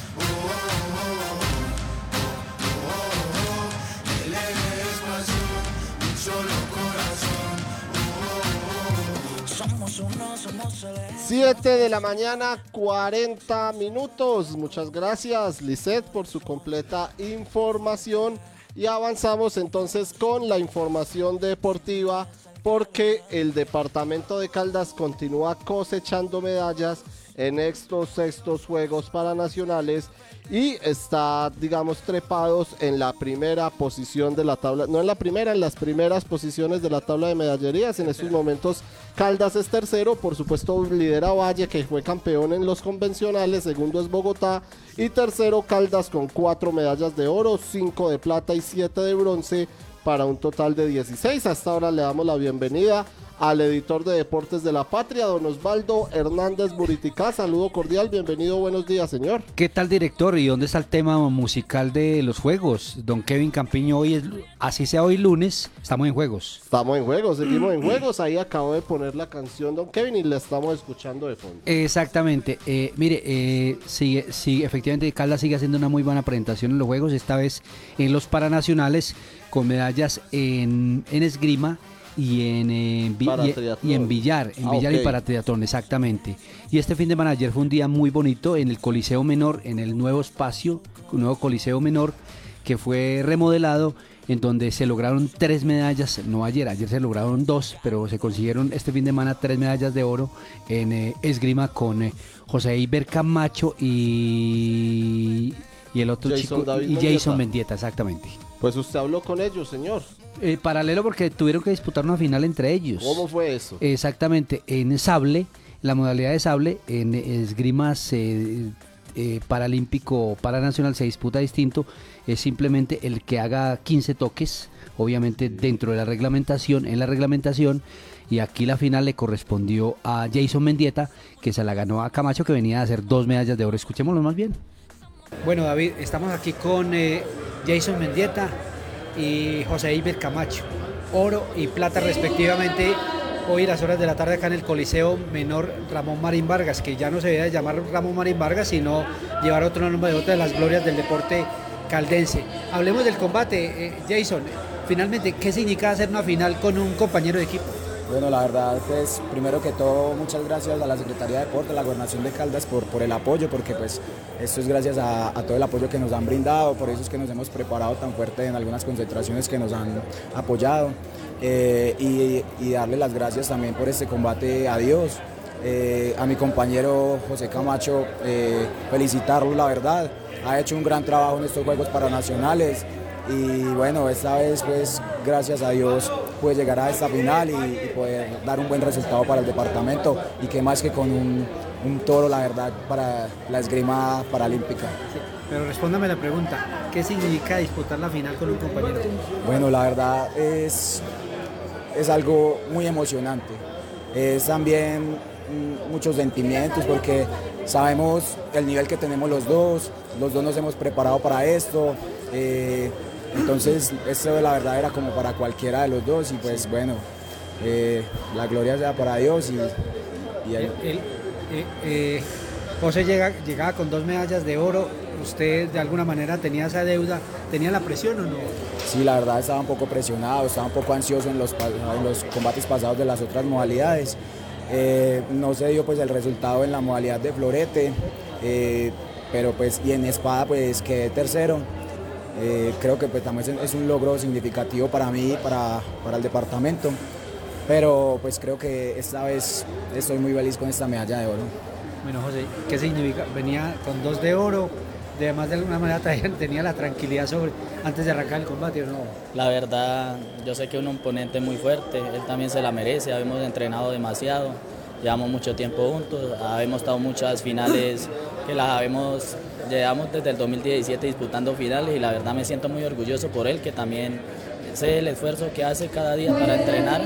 Siete de la mañana, 40 minutos. Muchas gracias, Lisette, por su completa información. Y avanzamos entonces con la información deportiva, porque el departamento de Caldas continúa cosechando medallas en estos sextos Juegos Paranacionales y está, digamos, trepados en la primera posición de la tabla, no en la primera, en las primeras posiciones de la tabla de medallerías. En estos momentos Caldas es tercero, por supuesto lidera Valle que fue campeón en los convencionales, segundo es Bogotá y tercero Caldas con cuatro medallas de oro, cinco de plata y siete de bronce para un total de 16. Hasta ahora le damos la bienvenida al editor de Deportes de la Patria, don Osvaldo Hernández Buriticá. Saludo cordial, bienvenido, buenos días, señor. ¿Qué tal, director? ¿Y dónde está el tema musical de los juegos? Don Kevin Campiño, hoy es, así sea hoy lunes, estamos en juegos. Estamos en juegos, seguimos en juegos. Ahí acabo de poner la canción, don Kevin, y la estamos escuchando de fondo. Exactamente. Eh, mire, eh, sigue, sigue, efectivamente, Caldas sigue haciendo una muy buena presentación en los juegos, esta vez en los Paranacionales, con medallas en, en esgrima y en, eh, y- en billar, en Ah, billar y para triatlón, exactamente. Y este fin de semana ayer fue un día muy bonito en el Coliseo Menor, en el nuevo espacio, un nuevo Coliseo Menor que fue remodelado en donde se lograron tres medallas, no ayer, ayer se lograron dos, pero se consiguieron este fin de semana tres medallas de oro en eh, esgrima con eh, José Iber Camacho y, y el otro Jason chico, David y Jason. Mendieta, exactamente. Pues usted habló con ellos, señor. Eh, paralelo porque tuvieron que disputar una final entre ellos. ¿Cómo fue eso? Exactamente, en sable, la modalidad de sable, en esgrimas eh, eh, paralímpico paranacional se disputa distinto, es simplemente el que haga 15 toques, obviamente dentro de la reglamentación, en la reglamentación, y aquí la final le correspondió a Jason Mendieta, que se la ganó a Camacho, que venía a hacer dos medallas de oro. Escuchémoslo más bien. Bueno, David, estamos aquí con eh, Jason Mendieta y José Iber Camacho. Oro y plata respectivamente. Hoy las horas de la tarde acá en el Coliseo Menor Ramón Marín Vargas, que ya no se debe llamar Ramón Marín Vargas, sino llevar otro nombre de otra de las glorias del deporte caldense. Hablemos del combate, eh, Jason. Finalmente, ¿qué significa hacer una final con un compañero de equipo? Bueno, la verdad, pues primero que todo, muchas gracias a la Secretaría de Deporte, a la Gobernación de Caldas por, el apoyo, porque pues esto es gracias a, todo el apoyo que nos han brindado, por eso es que nos hemos preparado tan fuerte en algunas concentraciones que nos han apoyado eh, y, y darle las gracias también por este combate a Dios, eh, a mi compañero José Camacho, eh, felicitarlo, la verdad, ha hecho un gran trabajo en estos Juegos Paranacionales y bueno, esta vez pues gracias a Dios puede llegar a esta final y, y poder dar un buen resultado para el departamento y que más que con un, un toro, la verdad, para la esgrima paralímpica. Pero respóndame la pregunta, ¿qué significa disputar la final con un compañero? Bueno, la verdad es, es algo muy emocionante. Es también mm, muchos sentimientos porque sabemos el nivel que tenemos los dos, los dos nos hemos preparado para esto. eh, entonces, esto la verdad era como para cualquiera de los dos y pues bueno, eh, la gloria sea para Dios y, y eh, eh, José llega, llegaba con dos medallas de oro, usted de alguna manera tenía esa deuda, ¿tenía la presión o no? Sí, la verdad estaba un poco presionado, estaba un poco ansioso en los, en los combates pasados de las otras modalidades. No se dio pues el resultado en la modalidad de florete, pero pues y en espada pues quedé tercero. Eh, creo que pues también es, un logro significativo para mí, para, para el departamento. Pero pues creo que esta vez estoy muy feliz con esta medalla de oro. Bueno, José, ¿qué significa? Venía con dos de oro, además de alguna manera tenía la tranquilidad sobre antes de arrancar el combate, ¿o no? La verdad, yo sé que es un oponente muy fuerte, él también se la merece, habíamos entrenado demasiado, llevamos mucho tiempo juntos, habemos estado muchas finales que las habemos, llevamos desde el 2017 disputando finales y la verdad me siento muy orgulloso por él, que también sé el esfuerzo que hace cada día para entrenar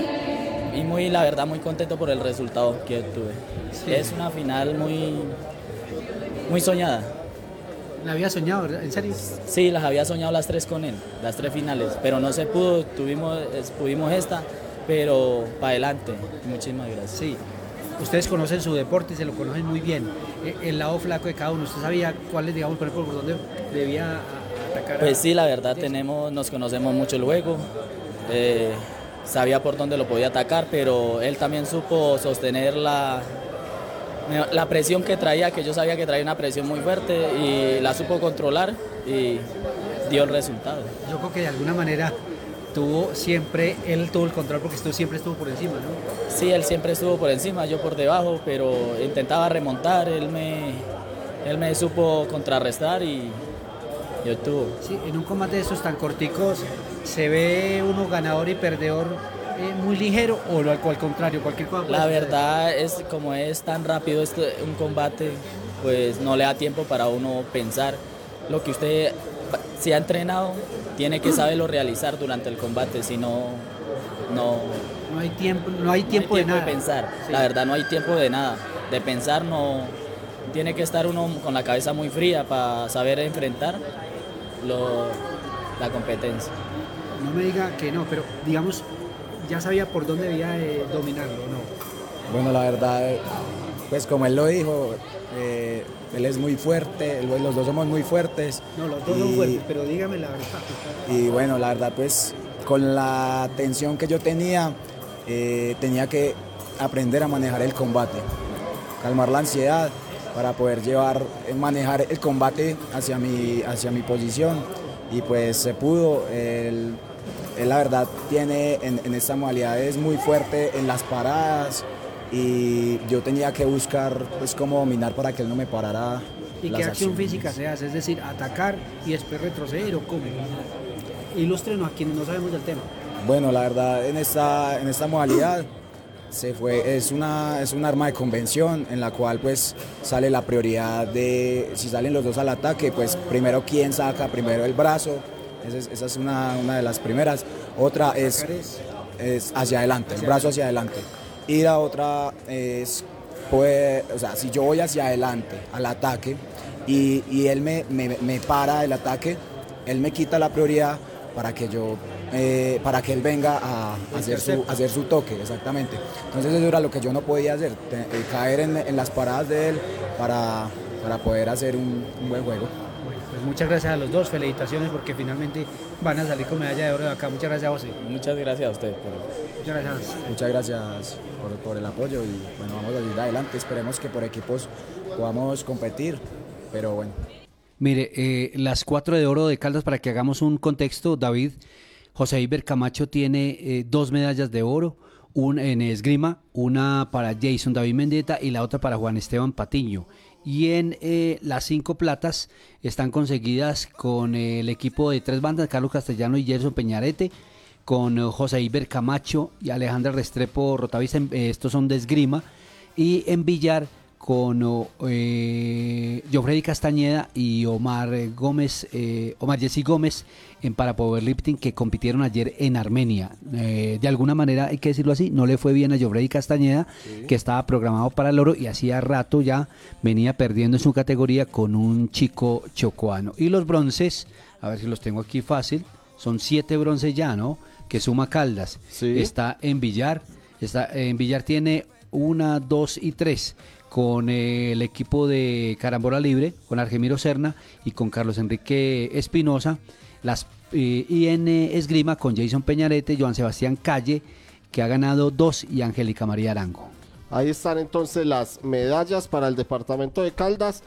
y muy, la verdad, muy contento por el resultado que obtuve. Sí. Es una final muy, muy soñada. La había soñado, ¿verdad? ¿En serio? Sí, las había soñado las tres con él, las tres finales, pero no se pudo, tuvimos, pudimos esta, pero para adelante. Muchísimas gracias. Sí, ustedes conocen su deporte y se lo conocen muy bien. Eh, El lado flaco de cada uno, ¿usted sabía cuál es, digamos, por ejemplo, por dónde debía a- atacar? Pues sí, la verdad tenemos, nos conocemos mucho el juego. eh, sabía por dónde lo podía atacar, pero él también supo sostener la, la presión que traía, que yo sabía que traía una presión muy fuerte y la supo controlar y dio el resultado. Yo creo que de alguna manera tuvo siempre, él tuvo el control porque esto siempre estuvo por encima, ¿no? Sí, él siempre estuvo por encima, yo por debajo, pero intentaba remontar, él me, él me supo contrarrestar y yo tuvo. Sí, en un combate de estos tan corticos, ¿se ve uno ganador y perdedor eh, muy ligero o lo- al, contrario, cualquier cosa? La verdad es como es tan rápido este, un combate, pues no le da tiempo para uno pensar lo que usted si ha entrenado tiene que saberlo realizar durante el combate, si no, no, No hay tiempo, no hay tiempo, de, nada. pensar. Sí. La verdad no hay tiempo de nada. De pensar no tiene que estar uno con la cabeza muy fría para saber enfrentar lo- la competencia. No me diga que no, pero digamos, ya sabía por dónde debía eh, dominarlo, ¿no? Bueno, la verdad, eh, pues como él lo dijo, eh, él es muy fuerte, los dos somos muy fuertes. No, los dos son fuertes, pero dígame la verdad. Y bueno, la verdad, pues con la tensión que yo tenía, eh, tenía que aprender a manejar el combate, calmar la ansiedad para poder llevar, eh, manejar el combate hacia mi, hacia mi posición. Y pues se pudo. Él, él, la verdad tiene en, en esta modalidad es muy fuerte en las paradas y yo tenía que buscar pues cómo dominar para que él no me parara. ¿Y las qué acción acciones. física se hace? Es decir, atacar y después retroceder o cómo. Ilústrenos a quienes no sabemos del tema. Bueno, la verdad, en esta, en esta modalidad se fue, es, una, es un arma de convención en la cual pues sale la prioridad de, si salen los dos al ataque, pues primero quién saca primero el brazo, esa es, esa es una, una de las primeras. Otra es, es hacia adelante, el brazo hacia adelante. Y la otra es, pues, o sea, si yo voy hacia adelante al ataque y, y él me, me, me para el ataque, él me quita la prioridad para que yo eh, para que él venga a, hacer su, hacer su toque, exactamente. Entonces eso era lo que yo no podía hacer, te- eh, caer en, en las paradas de él para, para poder hacer un, un buen juego. Muchas gracias a los dos, felicitaciones porque finalmente van a salir con medalla de oro de acá. Muchas gracias, José. Muchas gracias a usted. Muchas gracias. Muchas gracias por, por el apoyo y bueno, vamos a seguir adelante. Esperemos que por equipos podamos competir, pero bueno. Mire, eh, las cuatro de oro de Caldas, para que hagamos un contexto, David, José Iber Camacho tiene eh, dos medallas de oro, una en esgrima, una para Jason David Mendieta y la otra para Juan Esteban Patiño. Y en eh, las cinco platas están conseguidas con eh, el equipo de tres bandas, Carlos Castellano y Gerson Peñarete, con eh, José Iber Camacho y Alejandra Restrepo Rotavista, estos son de esgrima, y en billar con eh, Castañeda y Omar Gómez, eh, Omar Jesse Gómez en para powerlifting que compitieron ayer en Armenia. Eh, de alguna manera, hay que decirlo así, no le fue bien a Jofredi Castañeda, que estaba programado para el oro y hacía rato ya venía perdiendo en su categoría con un chico chocoano. Y los bronces, a ver si los tengo aquí fácil, son siete bronces ya, ¿no? Que suma Caldas. Está en Villar, está en Villar tiene una, dos y tres con el equipo de Carambola Libre, con Argemiro Serna y con Carlos Enrique Espinosa, las eh, eh, esgrima con Jason Peñarete, Joan Sebastián Calle, que ha ganado dos, y Angélica María Arango. Ahí están entonces las medallas para el departamento de Caldas.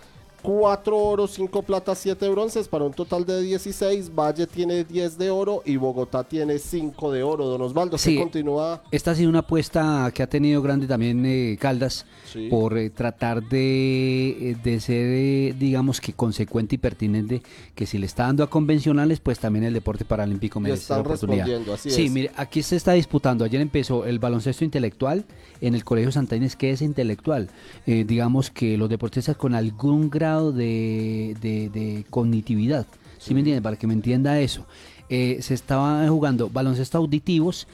4 oros, 5 platas, 7 bronces para un total de 16. Valle tiene 10 de oro y Bogotá tiene 5 de oro. Don Osvaldo, Sí. continúa Esta ha sido una apuesta que ha tenido grande también eh, Caldas Sí. por eh, tratar de, eh, de ser, eh, digamos que consecuente y pertinente, que si le está dando a convencionales, pues también el deporte paralímpico merece están oportunidad. respondiendo, así sí, es. mire, aquí se está disputando. Ayer empezó el baloncesto intelectual en el Colegio Santa Inés, que es intelectual. Digamos que los deportistas con algún grado de, de- de cognitividad, ¿sí me entienden? Para que me entienda eso. Eh, se estaba jugando baloncesto auditivos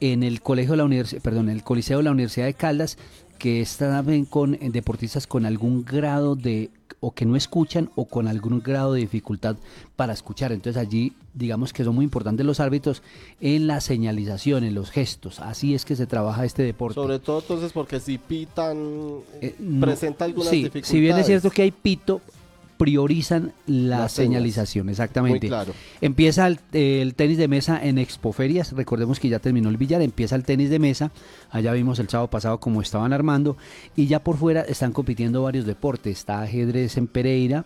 en el colegio de la universidad, perdón, en el coliseo de la Universidad de Caldas, que estaban con eh, deportistas con algún grado de o que no escuchan o con algún grado de dificultad para escuchar. Entonces allí digamos que son muy importantes los árbitros en la señalización, en los gestos. Así es que se trabaja este deporte. sobre todo entonces porque si pitan No, presenta algunas sí, dificultades. Si bien es cierto que hay pito, priorizan la señalización, exactamente. Muy claro. Empieza el, el tenis de mesa en Expoferias, recordemos que ya terminó el billar, empieza el tenis de mesa, allá vimos el sábado pasado cómo estaban armando, y ya por fuera están compitiendo varios deportes, está ajedrez en Pereira,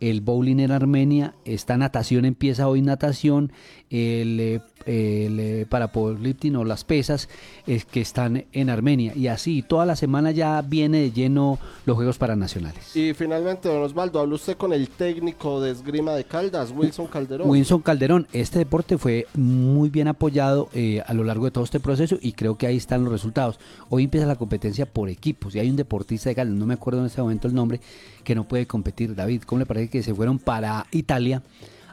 el bowling en Armenia, está natación, empieza hoy natación, el, eh, el, eh, para powerlifting o las pesas es que están en Armenia. Y así, toda la semana ya viene de lleno los Juegos Paranacionales. Y finalmente, don Osvaldo, habló usted con el técnico de esgrima de Caldas, Wilson Calderón. Wilson Calderón, este deporte fue muy bien apoyado eh, a lo largo de todo este proceso y creo que ahí están los resultados. Hoy empieza la competencia por equipos y hay un deportista de Caldas, no me acuerdo en este momento el nombre, que no puede competir. David, ¿cómo le parece que se fueron para Italia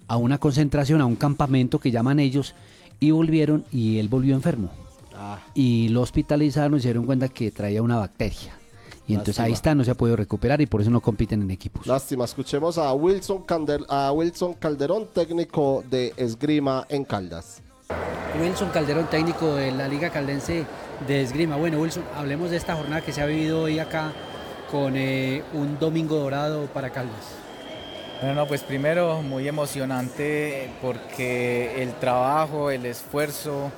a una concentración, a un campamento que llaman ellos, y volvieron y él volvió enfermo. Ah. Y lo hospitalizaron y se dieron cuenta que traía una bacteria. Y entonces ahí está, no se ha podido recuperar y por eso no compiten en equipos. Lástima, escuchemos a Wilson, Cander- a Wilson Calderón, técnico de esgrima en Caldas. Wilson Calderón, técnico de la Liga Caldense de Esgrima. Bueno, Wilson, hablemos de esta jornada que se ha vivido hoy acá con eh, un domingo dorado para Caldas. Bueno, no, pues primero muy emocionante porque el trabajo, el esfuerzo,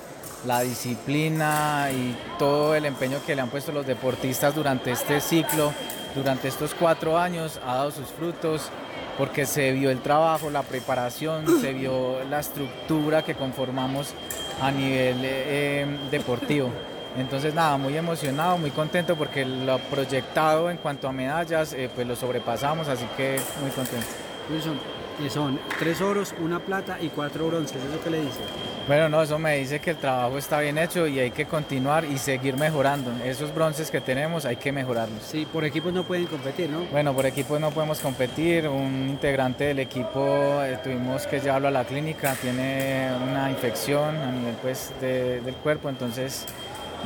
la disciplina y todo el empeño que le han puesto los deportistas durante este ciclo, durante estos cuatro años, ha dado sus frutos porque se vio el trabajo, la preparación, se vio la estructura que conformamos a nivel eh, eh, deportivo. Entonces nada, muy emocionado, muy contento porque lo proyectado en cuanto a medallas, eh, pues lo sobrepasamos, así que muy contento. Wilson, y son tres oros, una plata y cuatro bronces, ¿eso qué le dice? Bueno, no, eso me dice que el trabajo está bien hecho y hay que continuar y seguir mejorando. Esos bronces que tenemos hay que mejorarlos. Sí, por equipos no pueden competir, ¿no? Bueno, por equipos no podemos competir. Un integrante del equipo eh, tuvimos que llevarlo a la clínica, tiene una infección a nivel pues, de- del cuerpo, entonces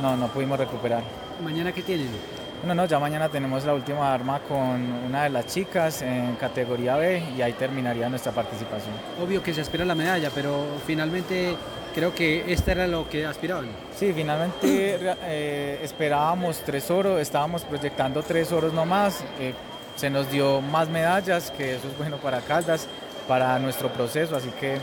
no, no pudimos recuperar. ¿Mañana qué tienen? Bueno, no, ya mañana tenemos la última arma con una de las chicas en categoría B y ahí terminaría nuestra participación. Obvio que se aspira la medalla, pero finalmente creo que esta era lo que aspiraban. Sí, finalmente eh, esperábamos tres oros, estábamos proyectando tres oros nomás. eh, se nos dio más medallas, que eso es bueno para Caldas, para nuestro proceso, así que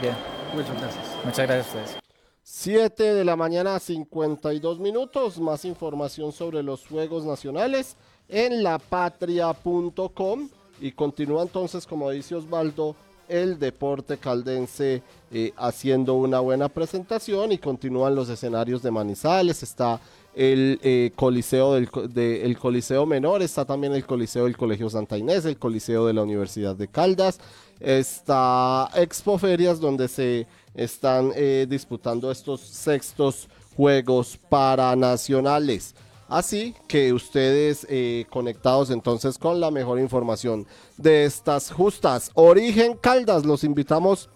bien. Wilson, gracias. Muchas gracias a ustedes. 7 de la mañana, 52 minutos. Más información sobre los Juegos Nacionales en lapatria.com. Y continúa entonces, como dice Osvaldo, el deporte caldense eh, haciendo una buena presentación y continúan los escenarios de Manizales. Está el eh, Coliseo del el Coliseo Menor, está también el Coliseo del Colegio Santa Inés, el Coliseo de la Universidad de Caldas, está Expo Ferias donde se están eh, disputando estos sextos Juegos Paranacionales. Así que ustedes eh, conectados entonces con la mejor información de estas justas. Origen Caldas, los invitamos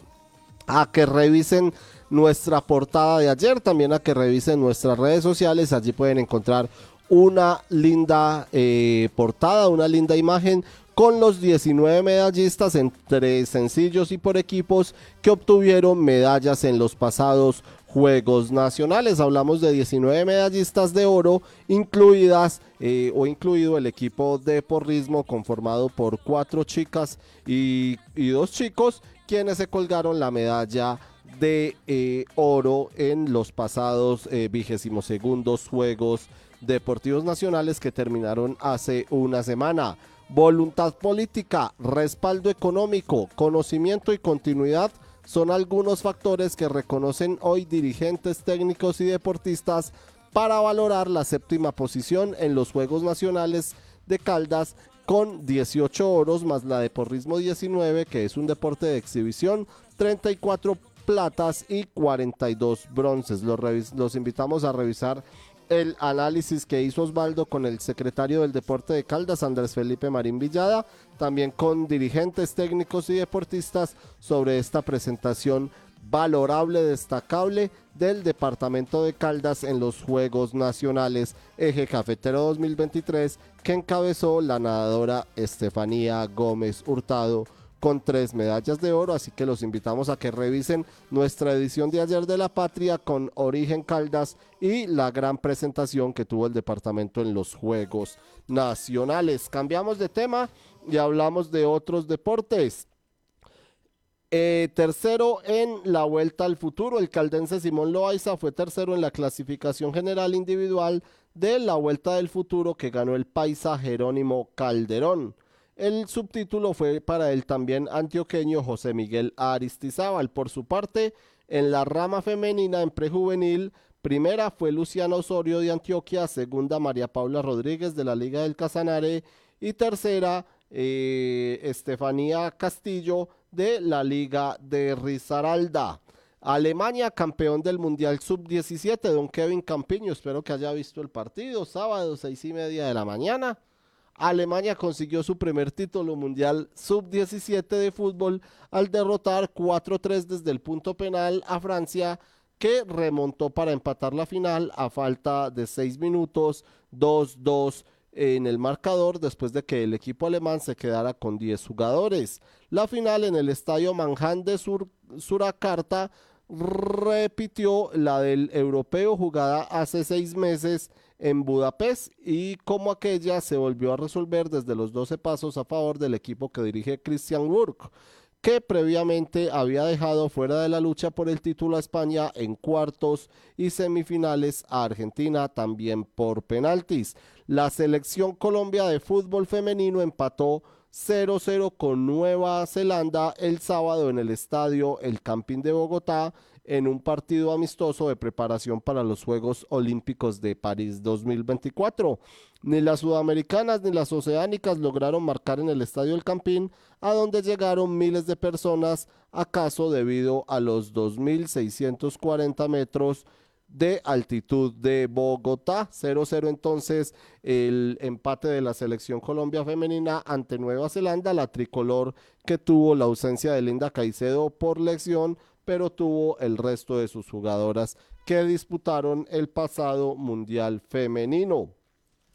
a que revisen nuestra portada de ayer, también a que revisen nuestras redes sociales, allí pueden encontrar una linda eh, portada, una linda imagen con los 19 medallistas entre sencillos y por equipos que obtuvieron medallas en los pasados Juegos Nacionales. Hablamos de 19 medallistas de oro, incluidas eh, o incluido el equipo de porrismo conformado por cuatro chicas y, dos chicos, quienes se colgaron la medalla de eh, oro en los pasados vigésimos segundos Juegos Deportivos Nacionales que terminaron hace una semana. Voluntad política, respaldo económico, conocimiento y continuidad son algunos factores que reconocen hoy dirigentes técnicos y deportistas para valorar la séptima posición en los Juegos Nacionales de Caldas con 18 oros más la de porrismo 19 que es un deporte de exhibición, 34 platas y 42 bronces. Los, los invitamos a revisar el análisis que hizo Osvaldo con el secretario del Deporte de Caldas, Andrés Felipe Marín Villada, también con dirigentes técnicos y deportistas sobre esta presentación valorable, destacable del Departamento de Caldas en los Juegos Nacionales. Eje Cafetero 2023 que encabezó la nadadora Estefanía Gómez Hurtado con tres medallas de oro, así que los invitamos a que revisen nuestra edición de ayer de la Patria con Origen Caldas y la gran presentación que tuvo el departamento en los Juegos Nacionales. Cambiamos de tema y hablamos de otros deportes. Eh, tercero en la Vuelta al Futuro, el caldense Simón Loaiza fue tercero en la clasificación general individual de la Vuelta del Futuro que ganó el paisa Jerónimo Calderón. El subtítulo fue para el también antioqueño José Miguel Aristizábal. Por su parte, en la rama femenina en prejuvenil, primera fue Luciana Osorio de Antioquia, segunda María Paula Rodríguez de la Liga del Casanare y tercera eh, Estefanía Castillo de la Liga de Risaralda. Alemania, campeón del Mundial Sub-17, don Kevin Campiño, espero que haya visto el partido, sábado, seis y media de la mañana. Alemania consiguió su primer título mundial sub-17 de fútbol al derrotar 4-3 desde el punto penal a Francia, que remontó para empatar la final a falta de 6 minutos, 2-2 en el marcador después de que el equipo alemán se quedara con 10 jugadores. La final en el estadio Manhattan de Sur Surakarta repitió la del europeo jugada hace seis meses en Budapest y como aquella se volvió a resolver desde los 12 pasos a favor del equipo que dirige Christian Burke que previamente había dejado fuera de la lucha por el título a España en cuartos y semifinales a Argentina también por penaltis. La selección Colombia de fútbol femenino empató 0-0 con Nueva Zelanda el sábado en el estadio El Campín de Bogotá en un partido amistoso de preparación para los Juegos Olímpicos de París 2024. Ni las sudamericanas ni las oceánicas lograron marcar en el Estadio El Campín, a donde llegaron miles de personas, acaso debido a los 2.640 metros de altitud de Bogotá. 0-0 entonces el empate de la selección Colombia femenina ante Nueva Zelanda, la tricolor que tuvo la ausencia de Linda Caicedo por lección pero tuvo el resto de sus jugadoras que disputaron el pasado Mundial Femenino.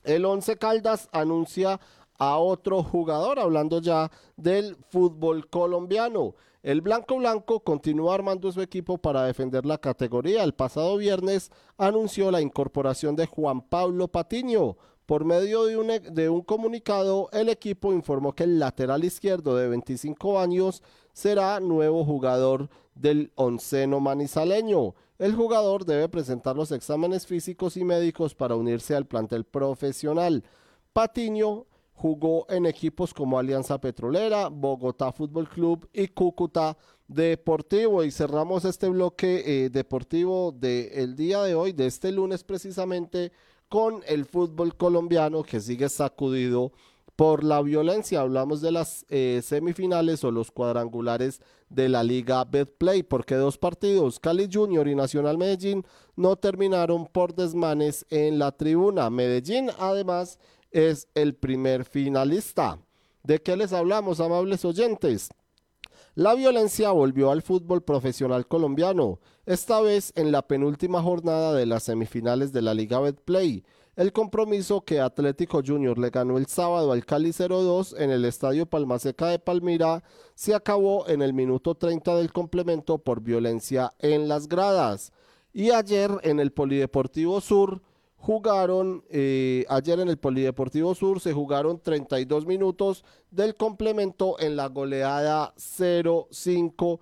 El Once Caldas anuncia a otro jugador, hablando ya del fútbol colombiano. El Blanco Blanco continúa armando su equipo para defender la categoría. El pasado viernes anunció la incorporación de Juan Pablo Patiño. Por medio de un, un comunicado, el equipo informó que el lateral izquierdo de 25 años será nuevo jugador del onceno manizaleño. El jugador debe presentar los exámenes físicos y médicos para unirse al plantel profesional. Patiño jugó en equipos como Alianza Petrolera, Bogotá Fútbol Club y Cúcuta Deportivo. Y cerramos este bloque eh, deportivo del día de hoy, de este lunes precisamente, con el fútbol colombiano que sigue sacudido por la violencia. Hablamos de las eh, semifinales o los cuadrangulares de la Liga Betplay, porque dos partidos, Cali Junior y Nacional Medellín, no terminaron por desmanes en la tribuna. Medellín, además, es el primer finalista. ¿De qué les hablamos, amables oyentes? La violencia volvió al fútbol profesional colombiano, esta vez en la penúltima jornada de las semifinales de la Liga Betplay. El compromiso que Atlético Junior le ganó el sábado al Cali 0-2 en el Estadio Palmaseca de Palmira se acabó en el minuto 30 del complemento por violencia en las gradas. Y ayer en el Polideportivo Sur jugaron, eh, ayer en el Polideportivo Sur se jugaron 32 minutos del complemento en la goleada 0-5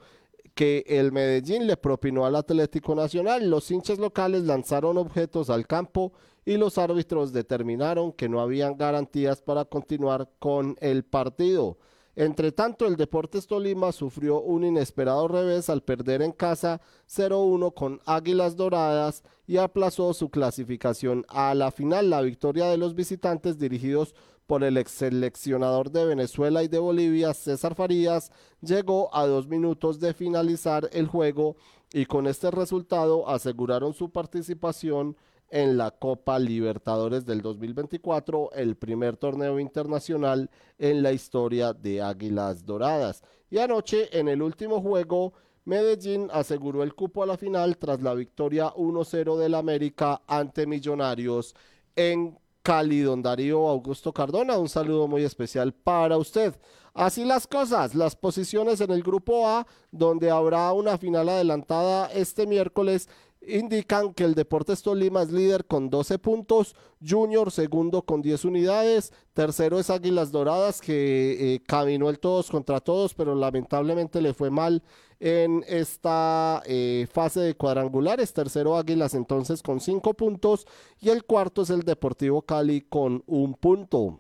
que el Medellín le propinó al Atlético Nacional. Los hinchas locales lanzaron objetos al campo y los árbitros determinaron que no habían garantías para continuar con el partido. Entre tanto, el Deportes Tolima sufrió un inesperado revés al perder en casa 0-1 con Águilas Doradas y aplazó su clasificación a la final. La victoria de los visitantes dirigidos por el ex seleccionador de Venezuela y de Bolivia, César Farías, llegó a dos minutos de finalizar el juego y con este resultado aseguraron su participación en la Copa Libertadores del 2024, el primer torneo internacional en la historia de Águilas Doradas. Y anoche, en el último juego, Medellín aseguró el cupo a la final tras la victoria 1-0 del América ante Millonarios en Cali, don Darío Augusto Cardona. Un saludo muy especial para usted. Así las cosas, las posiciones en el grupo A, donde habrá una final adelantada este miércoles indican que el Deportes Tolima es líder con 12 puntos, Junior segundo con 10 unidades, tercero es Águilas Doradas que eh, caminó el todos contra todos, pero lamentablemente le fue mal en esta eh, fase de cuadrangulares, tercero Águilas entonces con 5 puntos y el cuarto es el Deportivo Cali con un punto.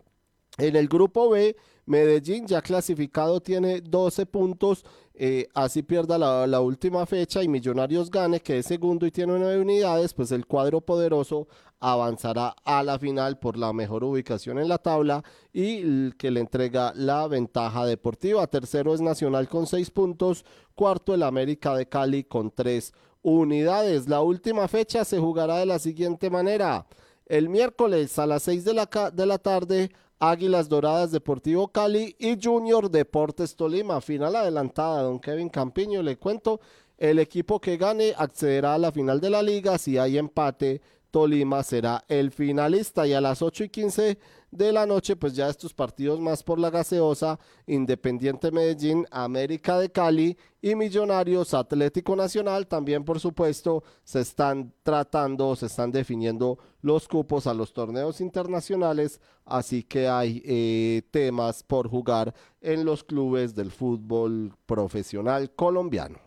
En el grupo B, Medellín ya clasificado tiene 12 puntos eh, así pierda la, última fecha y Millonarios gane, que es segundo y tiene nueve unidades, pues el cuadro poderoso avanzará a la final por la mejor ubicación en la tabla y que le entrega la ventaja deportiva. Tercero es Nacional con seis puntos, cuarto el América de Cali con tres unidades. La última fecha se jugará de la siguiente manera. El miércoles a las seis de la, de la tarde Águilas Doradas Deportivo Cali y Junior Deportes Tolima. Final adelantada, don Kevin Campiño, le cuento, el equipo que gane accederá a la final de la liga. Si hay empate, Tolima será el finalista. Y a las 8 y 15 de la noche, pues ya estos partidos más por la gaseosa, Independiente Medellín, América de Cali y Millonarios Atlético Nacional, también por supuesto se están tratando, se están definiendo los cupos a los torneos internacionales, así que hay eh, temas por jugar en los clubes del fútbol profesional colombiano.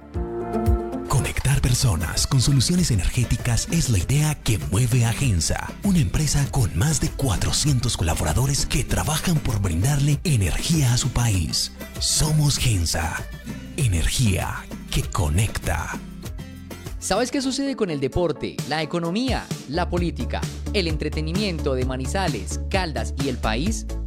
Personas con soluciones energéticas es la idea que mueve a Gensa, una empresa con más de 400 colaboradores que trabajan por brindarle energía a su país. Somos Gensa, energía que conecta. ¿Sabes qué sucede con el deporte, la economía, la política, el entretenimiento de Manizales, Caldas y el país?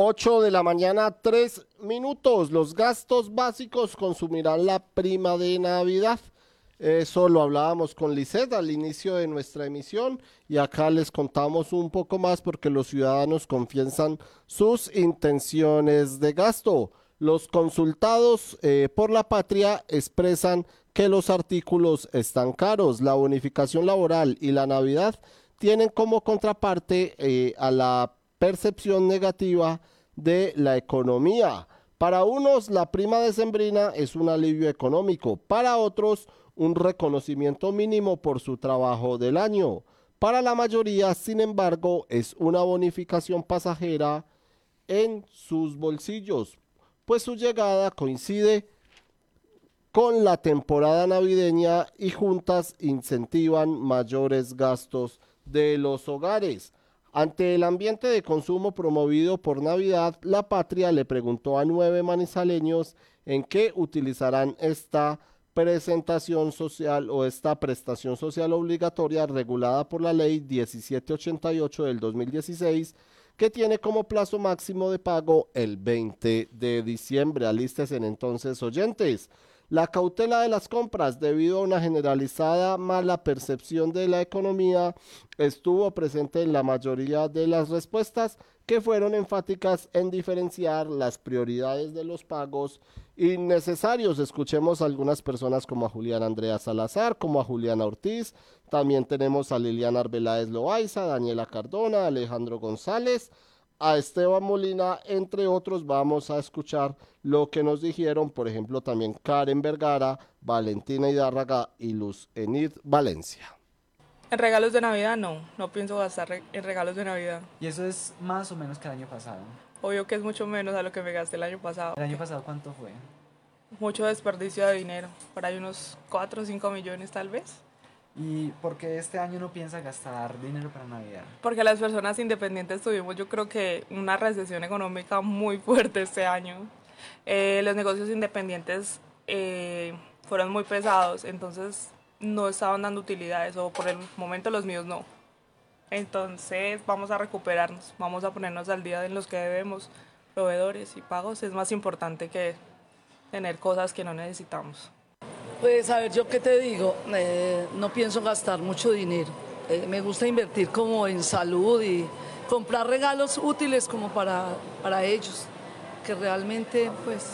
8 de la mañana, 3 minutos. Los gastos básicos consumirán la prima de Navidad. Eso lo hablábamos con Lisset al inicio de nuestra emisión y acá les contamos un poco más porque los ciudadanos confiesan sus intenciones de gasto. Los consultados eh, por la patria expresan que los artículos están caros. La bonificación laboral y la Navidad tienen como contraparte eh, a la percepción negativa de la economía. Para unos, la prima decembrina es un alivio económico, para otros, un reconocimiento mínimo por su trabajo del año. Para la mayoría, sin embargo, es una bonificación pasajera en sus bolsillos, pues su llegada coincide con la temporada navideña y juntas incentivan mayores gastos de los hogares. Ante el ambiente de consumo promovido por Navidad, la patria le preguntó a nueve manizaleños en qué utilizarán esta presentación social o esta prestación social obligatoria regulada por la ley 1788 del 2016 que tiene como plazo máximo de pago el 20 de diciembre. Alístese en entonces oyentes. La cautela de las compras debido a una generalizada mala percepción de la economía estuvo presente en la mayoría de las respuestas que fueron enfáticas en diferenciar las prioridades de los pagos innecesarios. Escuchemos a algunas personas como a Julián Andrea Salazar, como a Juliana Ortiz, también tenemos a Liliana Arbeláez Loaiza, Daniela Cardona, Alejandro González, a Esteban Molina, entre otros, vamos a escuchar lo que nos dijeron, por ejemplo, también Karen Vergara, Valentina Hidárraga y Luz Enid Valencia. En regalos de Navidad no, no pienso gastar en regalos de Navidad. ¿Y eso es más o menos que el año pasado? Obvio que es mucho menos a lo que me gasté el año pasado. ¿El año pasado cuánto fue? Mucho desperdicio de dinero, por ahí unos 4 o 5 millones tal vez. ¿Y por qué este año no piensa gastar dinero para Navidad? Porque las personas independientes tuvimos yo creo que una recesión económica muy fuerte este año. Eh, los negocios independientes eh, fueron muy pesados, entonces no estaban dando utilidades o por el momento los míos no. Entonces vamos a recuperarnos, vamos a ponernos al día en los que debemos, proveedores y pagos. Es más importante que tener cosas que no necesitamos. Pues a ver, yo qué te digo, eh, no pienso gastar mucho dinero. Eh, me gusta invertir como en salud y comprar regalos útiles como para, para ellos, que realmente pues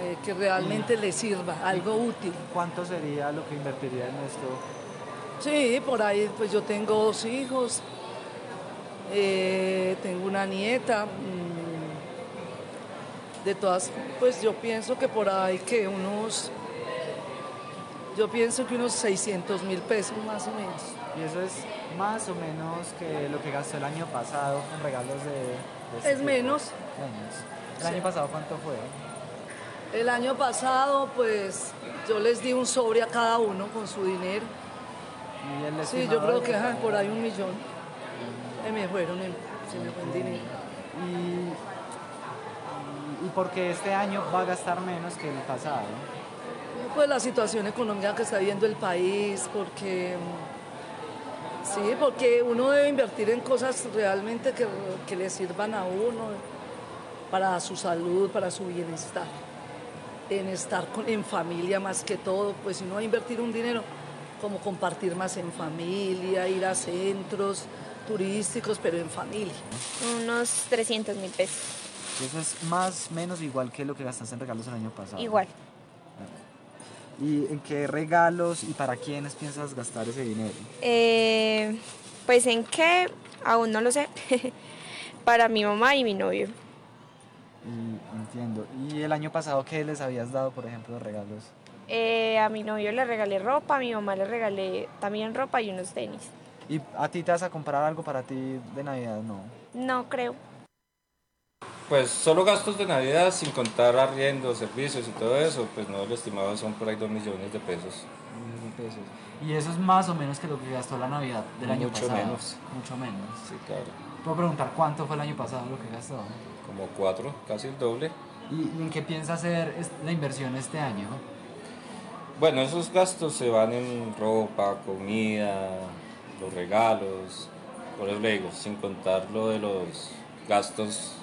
eh, que realmente le sirva, algo útil. ¿Cuánto sería lo que invertiría en esto? Sí, por ahí pues yo tengo dos hijos, tengo una nieta. De todas, pues yo pienso que por ahí que unos, yo pienso que unos 600 mil pesos más o menos. Y eso es más o menos que lo que gastó el año pasado en regalos de... de Es menos. Menos. ¿El Sí. año pasado cuánto fue? El año pasado pues yo les di un sobre a cada uno con su dinero. Y el Sí, yo creo que ajá, por ahí un millón. Eh, me fueron, se me fue en dinero. Y, y, porque este año va a gastar menos que el pasado. Pues la situación económica que está viviendo el país, porque mm, sí, porque uno debe invertir en cosas realmente que, que le sirvan a uno para su salud, para su bienestar, en estar con- en familia más que todo, pues si va a invertir un dinero, como compartir más en familia, ir a centros turísticos, pero en familia. Unos 300 mil pesos. Eso es más o menos igual que lo que gastaste en regalos el año pasado. Igual. ¿Y en qué regalos y para quiénes piensas gastar ese dinero? Eh, pues en qué, aún no lo sé. Para mi mamá y mi novio. Y, entiendo. ¿Y el año pasado qué les habías dado, por ejemplo, de regalos? Eh, a mi novio le regalé ropa, a mi mamá le regalé también ropa y unos tenis. ¿Y a ti te vas a comprar algo para ti de Navidad? No. No creo. Pues solo gastos de Navidad sin contar arriendos, servicios y todo eso, pues no, lo estimado son por ahí 2 millones de pesos. Y eso es más o menos que lo que gastó la Navidad del año Mucho pasado. menos. Mucho menos. Sí, claro. Puedo preguntar cuánto fue el año pasado lo que gastó. Como 4, casi el doble. ¿Y, en qué piensa hacer la inversión este año? Bueno, esos gastos se van en ropa, comida, los regalos, por eso le digo, sin contar lo de los gastos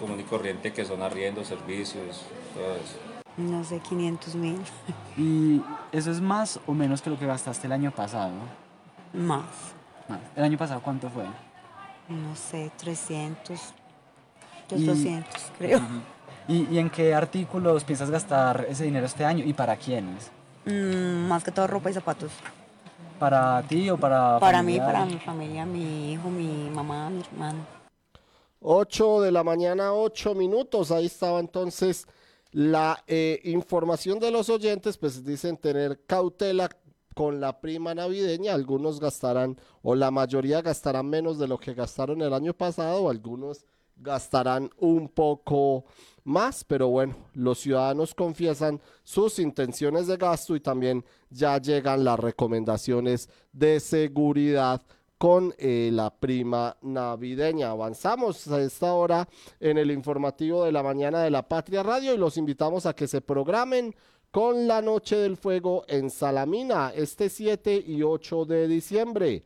común y corriente que son arriendos, servicios, todo eso. No sé, 500 mil. ¿Y eso es más o menos que lo que gastaste el año pasado? Más. Más. ¿El año pasado cuánto fue? No sé, 300. Los Y- 200, creo. ¿Y, y en qué artículos piensas gastar ese dinero este año y para quiénes? Mm, más que todo ropa y zapatos. ¿Para ti o para Para mí, para mi familia, mi hijo, mi mamá, mi hermano. 8 de la mañana, 8 minutos. Ahí estaba entonces la eh, información de los oyentes, pues dicen tener cautela con la prima navideña. Algunos gastarán, o la mayoría gastarán menos de lo que gastaron el año pasado, algunos gastarán un poco más, pero bueno, los ciudadanos confiesan sus intenciones de gasto y también ya llegan las recomendaciones de seguridad con eh, la prima navideña. Avanzamos a esta hora en el informativo de la mañana de la Patria Radio y los invitamos a que se programen con la Noche del Fuego en Salamina este 7 y 8 de diciembre.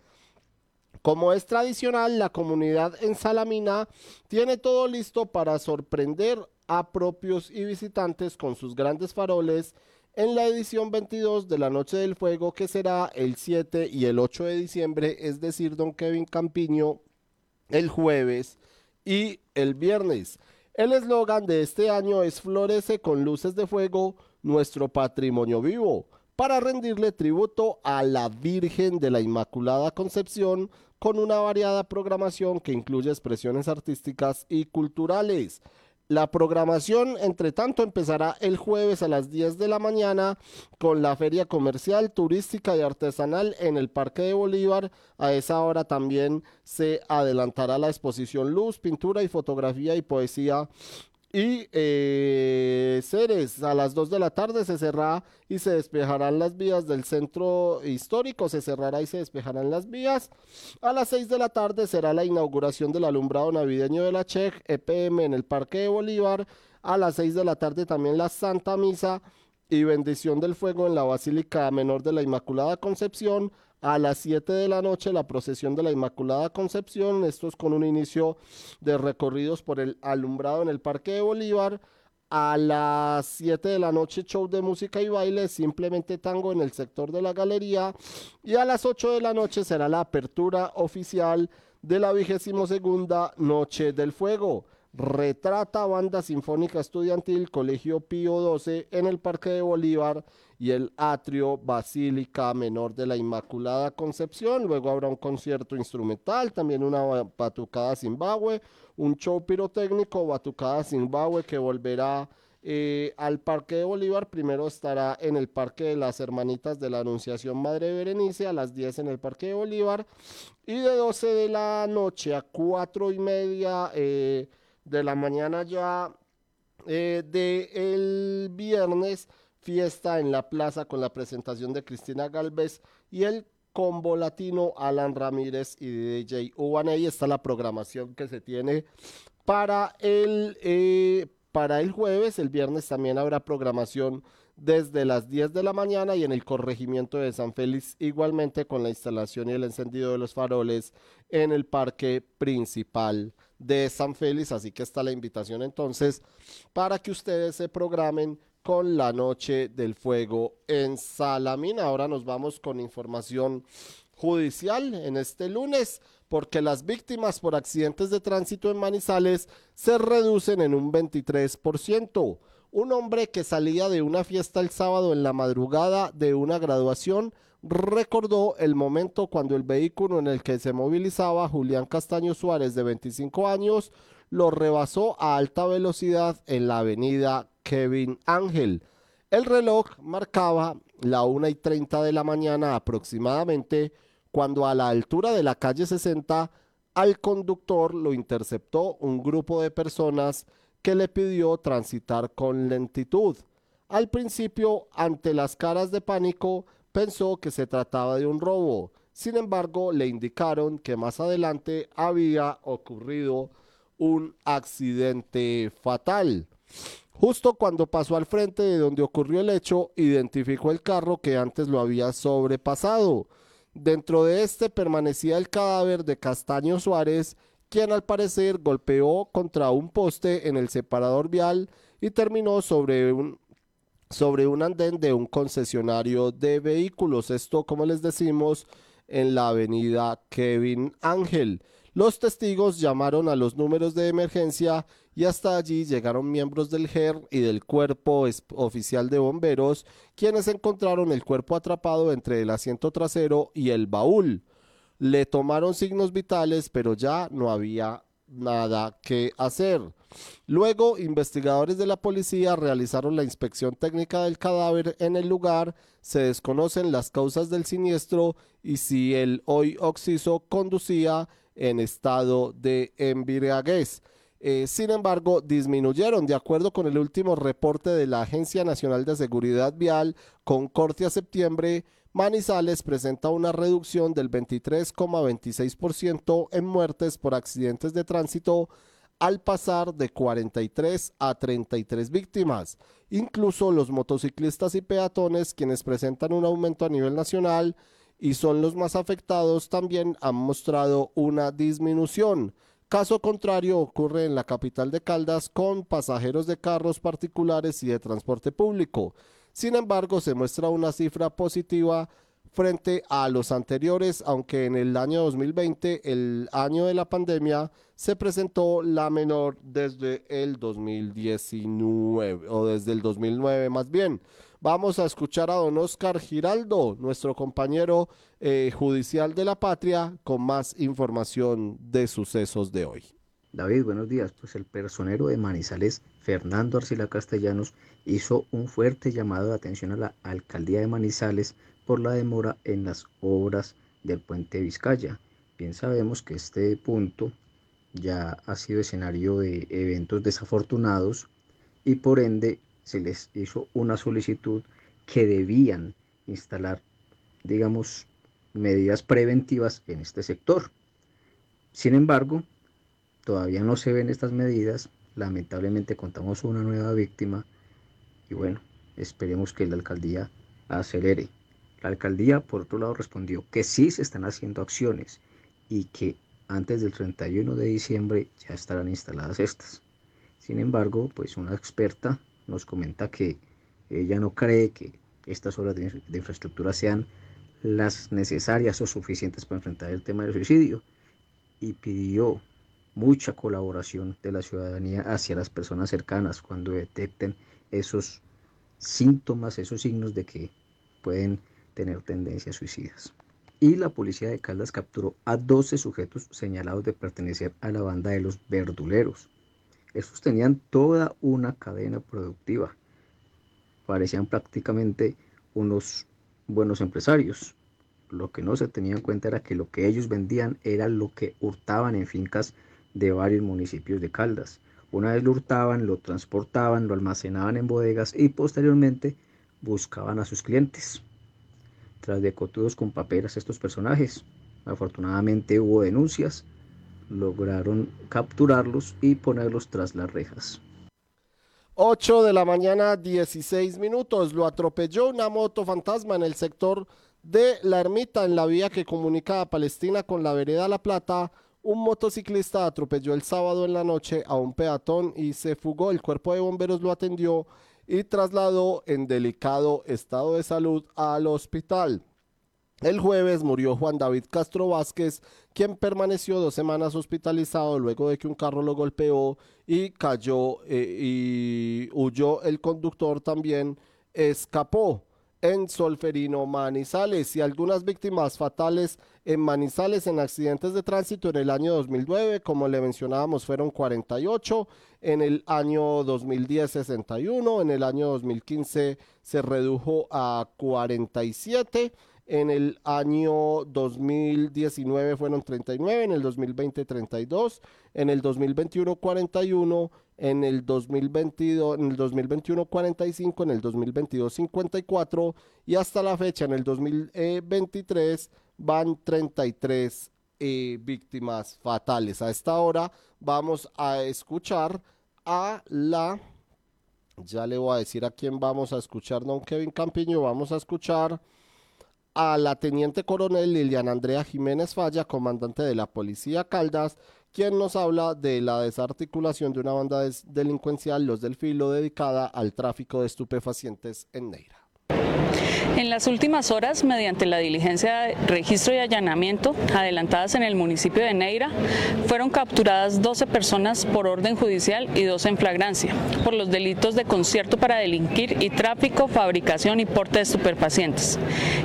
Como es tradicional, la comunidad en Salamina tiene todo listo para sorprender a propios y visitantes con sus grandes faroles en la edición 22 de la Noche del Fuego que será el 7 y el 8 de diciembre, es decir, don Kevin Campiño el jueves y el viernes. El eslogan de este año es Florece con luces de fuego nuestro patrimonio vivo, para rendirle tributo a la Virgen de la Inmaculada Concepción con una variada programación que incluye expresiones artísticas y culturales. La programación, entre tanto, empezará el jueves a las 10 de la mañana con la feria comercial, turística y artesanal en el Parque de Bolívar. A esa hora también se adelantará la exposición Luz, Pintura y Fotografía y Poesía y eh, Ceres, a las 2 de la tarde se cerrará y se despejarán las vías del centro histórico, se cerrará y se despejarán las vías. A las 6 de la tarde será la inauguración del alumbrado navideño de la CHEC, EPM en el Parque de Bolívar. A las 6 de la tarde también la Santa Misa y bendición del fuego en la Basílica Menor de la Inmaculada Concepción. A las 7 de la noche la procesión de la Inmaculada Concepción, esto es con un inicio de recorridos por el alumbrado en el Parque de Bolívar. A las 7 de la noche show de música y baile, simplemente tango en el sector de la galería. Y a las 8 de la noche será la apertura oficial de la vigésimo segunda Noche del Fuego. Retrata Banda Sinfónica Estudiantil Colegio Pío 12 en el Parque de Bolívar y el Atrio Basílica Menor de la Inmaculada Concepción. Luego habrá un concierto instrumental, también una batucada Zimbabue, un show pirotécnico, batucada Zimbabue que volverá eh, al Parque de Bolívar. Primero estará en el Parque de las Hermanitas de la Anunciación Madre Berenice a las 10 en el Parque de Bolívar y de 12 de la noche a 4 y media. Eh, de la mañana ya eh, de el viernes, fiesta en la plaza con la presentación de Cristina Galvez y el combo latino Alan Ramírez y DJ Ubaney. Está la programación que se tiene para el, eh, para el jueves. El viernes también habrá programación desde las 10 de la mañana y en el corregimiento de San Félix igualmente con la instalación y el encendido de los faroles en el parque principal de San Félix. Así que está la invitación entonces para que ustedes se programen con la noche del fuego en Salamina. Ahora nos vamos con información judicial en este lunes porque las víctimas por accidentes de tránsito en Manizales se reducen en un 23%. Un hombre que salía de una fiesta el sábado en la madrugada de una graduación recordó el momento cuando el vehículo en el que se movilizaba Julián Castaño Suárez de 25 años lo rebasó a alta velocidad en la avenida Kevin Ángel. El reloj marcaba la 1 y 30 de la mañana aproximadamente cuando a la altura de la calle 60 al conductor lo interceptó un grupo de personas que le pidió transitar con lentitud. Al principio, ante las caras de pánico, pensó que se trataba de un robo. Sin embargo, le indicaron que más adelante había ocurrido un accidente fatal. Justo cuando pasó al frente de donde ocurrió el hecho, identificó el carro que antes lo había sobrepasado. Dentro de este permanecía el cadáver de Castaño Suárez, quien al parecer golpeó contra un poste en el separador vial y terminó sobre un, sobre un andén de un concesionario de vehículos. Esto, como les decimos, en la avenida Kevin Ángel. Los testigos llamaron a los números de emergencia y hasta allí llegaron miembros del GER y del cuerpo oficial de bomberos, quienes encontraron el cuerpo atrapado entre el asiento trasero y el baúl. Le tomaron signos vitales, pero ya no había nada que hacer. Luego, investigadores de la policía realizaron la inspección técnica del cadáver en el lugar. Se desconocen las causas del siniestro y si el hoy Oxiso conducía en estado de embriaguez. Eh, sin embargo, disminuyeron, de acuerdo con el último reporte de la Agencia Nacional de Seguridad Vial, con corte a septiembre, Manizales presenta una reducción del 23,26% en muertes por accidentes de tránsito al pasar de 43 a 33 víctimas. Incluso los motociclistas y peatones, quienes presentan un aumento a nivel nacional y son los más afectados, también han mostrado una disminución. Caso contrario ocurre en la capital de Caldas con pasajeros de carros particulares y de transporte público. Sin embargo, se muestra una cifra positiva frente a los anteriores, aunque en el año 2020, el año de la pandemia, se presentó la menor desde el 2019 o desde el 2009 más bien. Vamos a escuchar a don Oscar Giraldo, nuestro compañero eh, judicial de la patria, con más información de sucesos de hoy. David, buenos días. Pues el personero de Manizales, Fernando Arcila Castellanos, hizo un fuerte llamado de atención a la alcaldía de Manizales por la demora en las obras del puente Vizcaya. Bien sabemos que este punto ya ha sido escenario de eventos desafortunados y por ende se les hizo una solicitud que debían instalar, digamos, medidas preventivas en este sector. Sin embargo, todavía no se ven estas medidas. Lamentablemente contamos una nueva víctima y bueno, esperemos que la alcaldía acelere. La alcaldía, por otro lado, respondió que sí se están haciendo acciones y que antes del 31 de diciembre ya estarán instaladas estas. Sin embargo, pues una experta nos comenta que ella no cree que estas obras de, infraestructura sean las necesarias o suficientes para enfrentar el tema del suicidio y pidió mucha colaboración de la ciudadanía hacia las personas cercanas cuando detecten esos síntomas, esos signos de que pueden tener tendencias suicidas. Y la policía de Caldas capturó a 12 sujetos señalados de pertenecer a la banda de los verduleros. Estos tenían toda una cadena productiva. Parecían prácticamente unos buenos empresarios. Lo que no se tenía en cuenta era que lo que ellos vendían era lo que hurtaban en fincas de varios municipios de Caldas. Una vez lo hurtaban, lo transportaban, lo almacenaban en bodegas y posteriormente buscaban a sus clientes. Tras de cotudos con paperas estos personajes, afortunadamente hubo denuncias, lograron capturarlos y ponerlos tras las rejas. 8 de la mañana, 16 minutos. Lo atropelló una moto fantasma en el sector de La Ermita, en la vía que comunica a Palestina con la vereda La Plata. Un motociclista atropelló el sábado en la noche a un peatón y se fugó. El cuerpo de bomberos lo atendió y trasladó en delicado estado de salud al hospital. El jueves murió Juan David Castro Vázquez, quien permaneció dos semanas hospitalizado luego de que un carro lo golpeó y cayó eh, y huyó. El conductor también escapó en Solferino, Manizales y algunas víctimas fatales en Manizales en accidentes de tránsito en el año 2009, como le mencionábamos, fueron 48, en el año 2010 61, en el año 2015 se redujo a 47 en el año 2019 fueron 39, en el 2020 32, en el 2021 41, en el 2022, en el 2021 45, en el 2022 54 y hasta la fecha en el 2023 van 33 eh, víctimas fatales. A esta hora vamos a escuchar a la ya le voy a decir a quién vamos a escuchar, don Kevin Campiño, vamos a escuchar a la teniente coronel Liliana Andrea Jiménez Falla, comandante de la Policía Caldas, quien nos habla de la desarticulación de una banda delincuencial, los del filo, dedicada al tráfico de estupefacientes en Neira. En las últimas horas, mediante la diligencia de registro y allanamiento adelantadas en el municipio de Neira, fueron capturadas 12 personas por orden judicial y dos en flagrancia por los delitos de concierto para delinquir y tráfico, fabricación y porte de estupefacientes,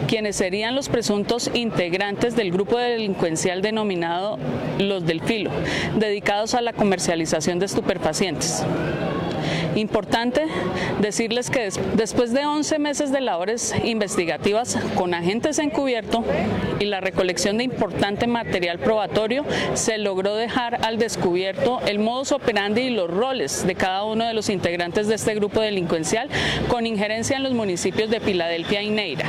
quienes serían los presuntos integrantes del grupo delincuencial denominado Los del Filo, dedicados a la comercialización de estupefacientes. Importante decirles que después de 11 meses de labores investigativas con agentes encubierto y la recolección de importante material probatorio, se logró dejar al descubierto el modus operandi y los roles de cada uno de los integrantes de este grupo delincuencial con injerencia en los municipios de Filadelfia y Neira.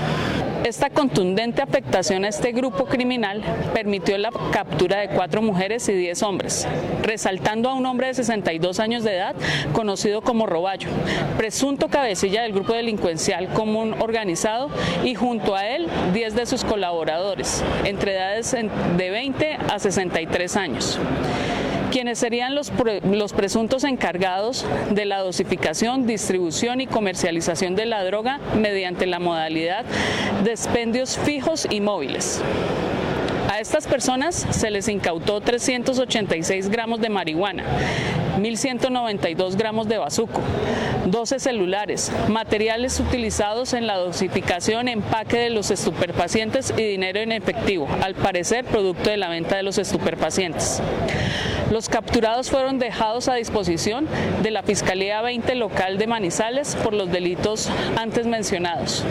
Esta contundente afectación a este grupo criminal permitió la captura de cuatro mujeres y diez hombres, resaltando a un hombre de 62 años de edad conocido como Roballo, presunto cabecilla del grupo delincuencial común organizado y junto a él 10 de sus colaboradores, entre edades de 20 a 63 años quienes serían los, presuntos encargados de la dosificación, distribución y comercialización de la droga mediante la modalidad de expendios fijos y móviles. A estas personas se les incautó 386 gramos de marihuana, 1.192 gramos de bazuco, 12 celulares, materiales utilizados en la dosificación, empaque de los estupefacientes y dinero en efectivo, al parecer producto de la venta de los estupefacientes. Los capturados fueron dejados a disposición de la Fiscalía 20 local de Manizales por los delitos antes mencionados.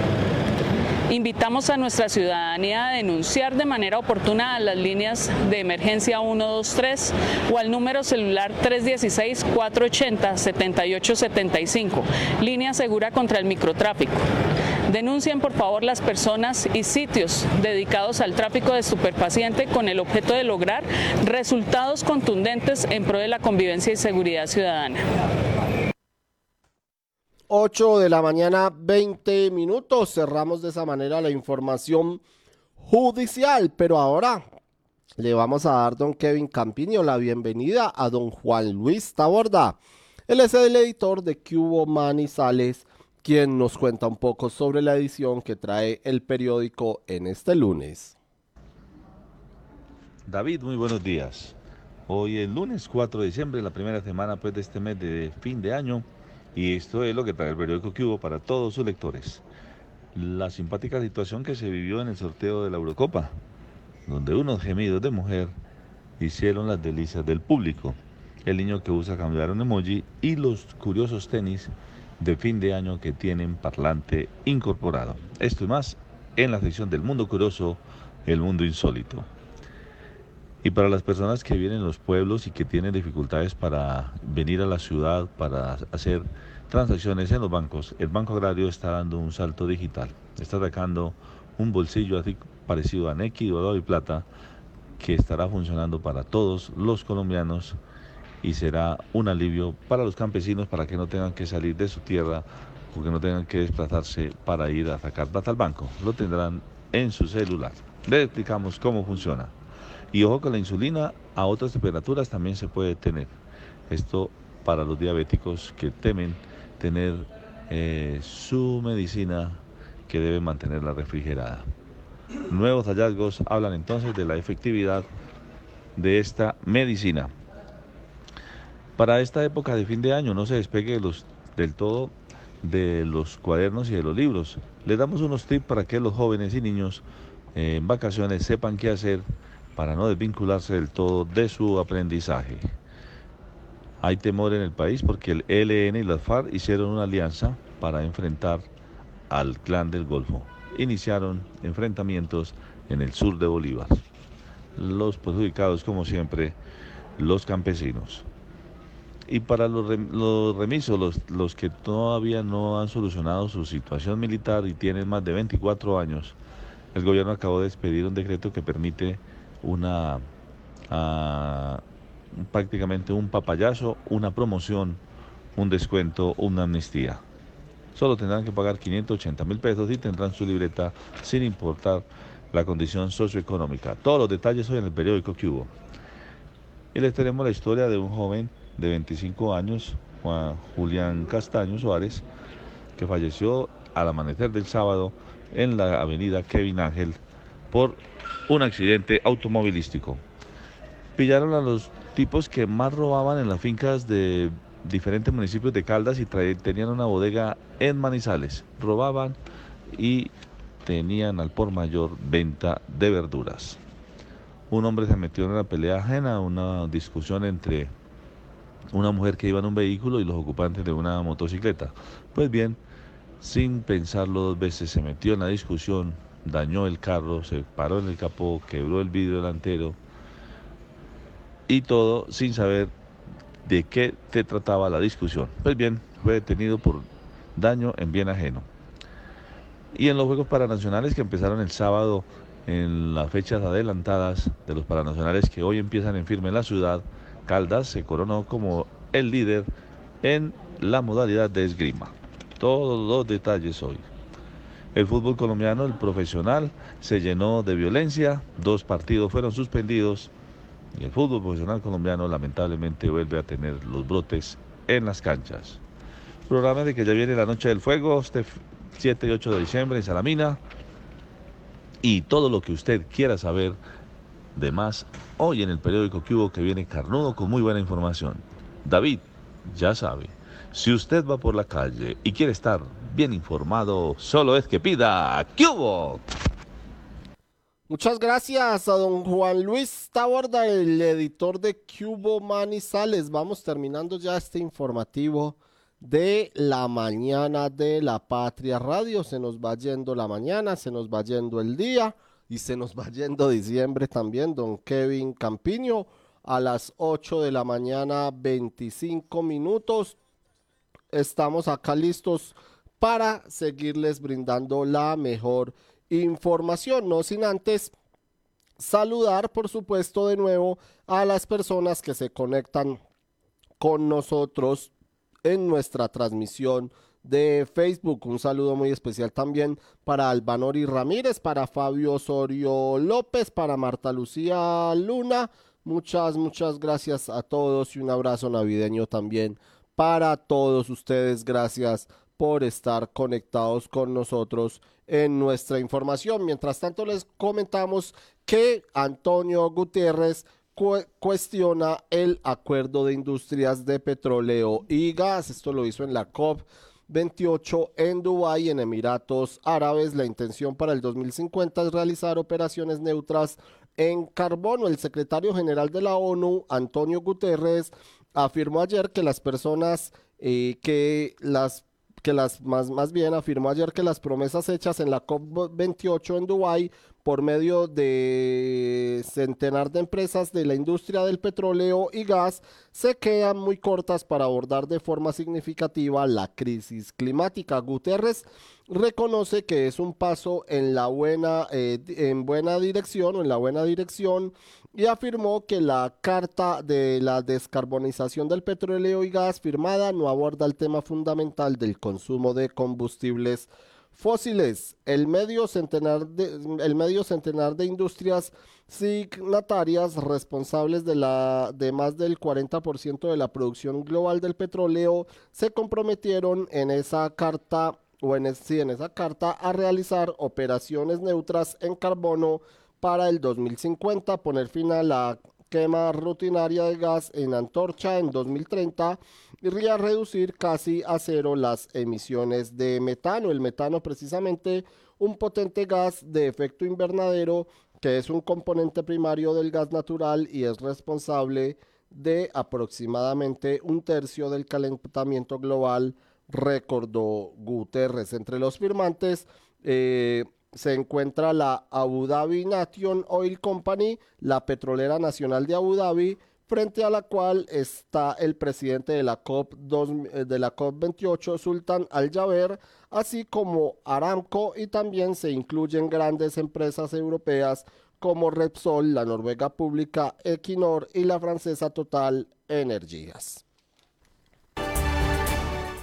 Invitamos a nuestra ciudadanía a denunciar de manera oportuna a las líneas de emergencia 123 o al número celular 316-480-7875, línea segura contra el microtráfico. Denuncien por favor las personas y sitios dedicados al tráfico de estupefaciente con el objeto de lograr resultados contundentes en pro de la convivencia y seguridad ciudadana. 8 de la mañana, 20 minutos. Cerramos de esa manera la información judicial, pero ahora le vamos a dar don Kevin Campiño la bienvenida a don Juan Luis Taborda. Él es el editor de Cubo Manizales, quien nos cuenta un poco sobre la edición que trae el periódico en este lunes. David, muy buenos días. Hoy es lunes 4 de diciembre, la primera semana pues, de este mes de fin de año. Y esto es lo que trae el periódico que hubo para todos sus lectores. La simpática situación que se vivió en el sorteo de la Eurocopa, donde unos gemidos de mujer hicieron las delicias del público. El niño que usa cambiar un emoji y los curiosos tenis de fin de año que tienen parlante incorporado. Esto y más en la sección del mundo curioso, el mundo insólito. Y para las personas que vienen en los pueblos y que tienen dificultades para venir a la ciudad para hacer transacciones en los bancos, el Banco Agrario está dando un salto digital. Está sacando un bolsillo así parecido a Nequi, Dorado y Plata que estará funcionando para todos los colombianos y será un alivio para los campesinos para que no tengan que salir de su tierra o que no tengan que desplazarse para ir a sacar plata al banco. Lo tendrán en su celular. Le explicamos cómo funciona. Y ojo con la insulina a otras temperaturas también se puede tener. Esto para los diabéticos que temen tener eh, su medicina que deben mantenerla refrigerada. Nuevos hallazgos hablan entonces de la efectividad de esta medicina. Para esta época de fin de año no se despegue los, del todo de los cuadernos y de los libros. Les damos unos tips para que los jóvenes y niños eh, en vacaciones sepan qué hacer para no desvincularse del todo de su aprendizaje. Hay temor en el país porque el ELN y las FARC hicieron una alianza para enfrentar al clan del Golfo. Iniciaron enfrentamientos en el sur de Bolívar. Los perjudicados, como siempre, los campesinos. Y para los, remisos, los, los que todavía no han solucionado su situación militar y tienen más de 24 años, el gobierno acabó de expedir un decreto que permite una ah, prácticamente un papayazo, una promoción, un descuento, una amnistía. Solo tendrán que pagar 580 mil pesos y tendrán su libreta sin importar la condición socioeconómica. Todos los detalles hoy en el periódico que hubo. Y les tenemos la historia de un joven de 25 años, Juan Julián Castaño Suárez, que falleció al amanecer del sábado en la avenida Kevin Ángel por un accidente automovilístico. Pillaron a los tipos que más robaban en las fincas de diferentes municipios de Caldas y tenían una bodega en Manizales. Robaban y tenían al por mayor venta de verduras. Un hombre se metió en una pelea ajena, una discusión entre una mujer que iba en un vehículo y los ocupantes de una motocicleta. Pues bien, sin pensarlo dos veces se metió en la discusión, dañó el carro, se paró en el capó, quebró el vidrio delantero y todo sin saber de qué te trataba la discusión. Pues bien, fue detenido por daño en bien ajeno. Y en los Juegos Paranacionales que empezaron el sábado en las fechas adelantadas de los Paranacionales que hoy empiezan en firme en la ciudad, Caldas se coronó como el líder en la modalidad de esgrima. Todos los detalles hoy. El fútbol colombiano, el profesional, se llenó de violencia, dos partidos fueron suspendidos y el fútbol profesional colombiano lamentablemente vuelve a tener los brotes en las canchas. Programa de que ya viene la noche del fuego, este 7 y 8 de diciembre en Salamina. Y todo lo que usted quiera saber de más hoy en el periódico hubo que viene carnudo con muy buena información. David, ya sabe, si usted va por la calle y quiere estar bien informado, solo es que pida ¿qué hubo? Muchas gracias a don Juan Luis Taborda, el editor de Cubo Manizales. Vamos terminando ya este informativo de la mañana de la Patria Radio. Se nos va yendo la mañana, se nos va yendo el día y se nos va yendo diciembre también. Don Kevin Campiño a las 8 de la mañana, 25 minutos. Estamos acá listos para seguirles brindando la mejor información, no sin antes saludar, por supuesto, de nuevo a las personas que se conectan con nosotros en nuestra transmisión de Facebook. Un saludo muy especial también para Albanori Ramírez, para Fabio Osorio López, para Marta Lucía Luna. Muchas, muchas gracias a todos y un abrazo navideño también para todos ustedes. Gracias por estar conectados con nosotros en nuestra información. Mientras tanto les comentamos que Antonio Gutiérrez cu- cuestiona el acuerdo de industrias de petróleo y gas. Esto lo hizo en la COP 28 en Dubái, en Emiratos Árabes. La intención para el 2050 es realizar operaciones neutras en carbono. El secretario general de la ONU, Antonio Guterres, afirmó ayer que las personas eh, que las que las más, más bien afirmó ayer que las promesas hechas en la COP28 en Dubái por medio de centenar de empresas de la industria del petróleo y gas se quedan muy cortas para abordar de forma significativa la crisis climática. Guterres reconoce que es un paso en la buena eh, en buena dirección o en la buena dirección y afirmó que la carta de la descarbonización del petróleo y gas firmada no aborda el tema fundamental del consumo de combustibles fósiles. El medio centenar de, el medio centenar de industrias signatarias responsables de, la, de más del 40% de la producción global del petróleo se comprometieron en esa carta o en, sí, en esa carta a realizar operaciones neutras en carbono para el 2050, poner fin a la quema rutinaria de gas en antorcha en 2030 y a reducir casi a cero las emisiones de metano. El metano precisamente un potente gas de efecto invernadero que es un componente primario del gas natural y es responsable de aproximadamente un tercio del calentamiento global, recordó Guterres. Entre los firmantes eh, se encuentra la Abu Dhabi Nation Oil Company, la petrolera nacional de Abu Dhabi, frente a la cual está el presidente de la COP, dos- eh, de la COP 28, Sultan Al Jaber, así como Aramco y también se incluyen grandes empresas europeas como Repsol, la noruega pública Equinor y la francesa Total Energies.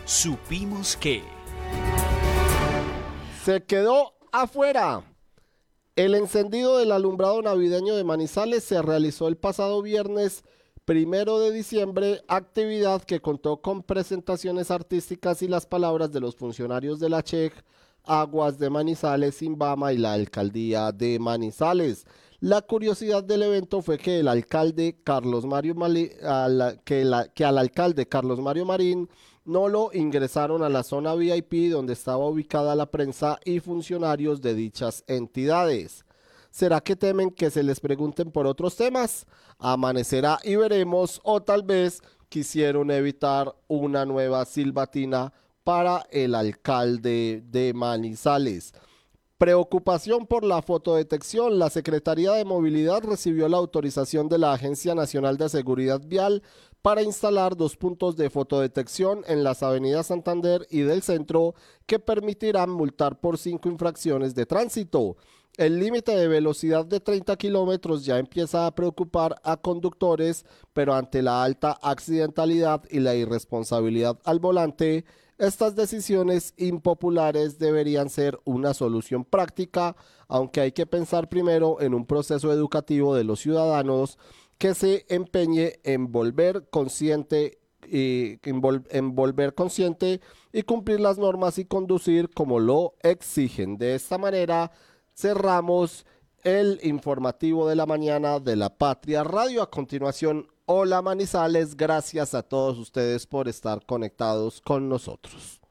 Supimos que. Se quedó afuera. El encendido del alumbrado navideño de Manizales se realizó el pasado viernes primero de diciembre, actividad que contó con presentaciones artísticas y las palabras de los funcionarios de la CHEC, Aguas de Manizales, Simbama y la alcaldía de Manizales. La curiosidad del evento fue que el alcalde Carlos Mario que, que al alcalde Carlos Mario Marín no lo ingresaron a la zona VIP donde estaba ubicada la prensa y funcionarios de dichas entidades. ¿Será que temen que se les pregunten por otros temas? Amanecerá y veremos o tal vez quisieron evitar una nueva silbatina para el alcalde de Manizales. Preocupación por la fotodetección. La Secretaría de Movilidad recibió la autorización de la Agencia Nacional de Seguridad Vial para instalar dos puntos de fotodetección en las avenidas Santander y del centro que permitirán multar por cinco infracciones de tránsito. El límite de velocidad de 30 kilómetros ya empieza a preocupar a conductores, pero ante la alta accidentalidad y la irresponsabilidad al volante, estas decisiones impopulares deberían ser una solución práctica, aunque hay que pensar primero en un proceso educativo de los ciudadanos que se empeñe en volver consciente y en vol- en volver consciente y cumplir las normas y conducir como lo exigen. De esta manera cerramos el informativo de la mañana de la Patria Radio. A continuación, hola Manizales, gracias a todos ustedes por estar conectados con nosotros.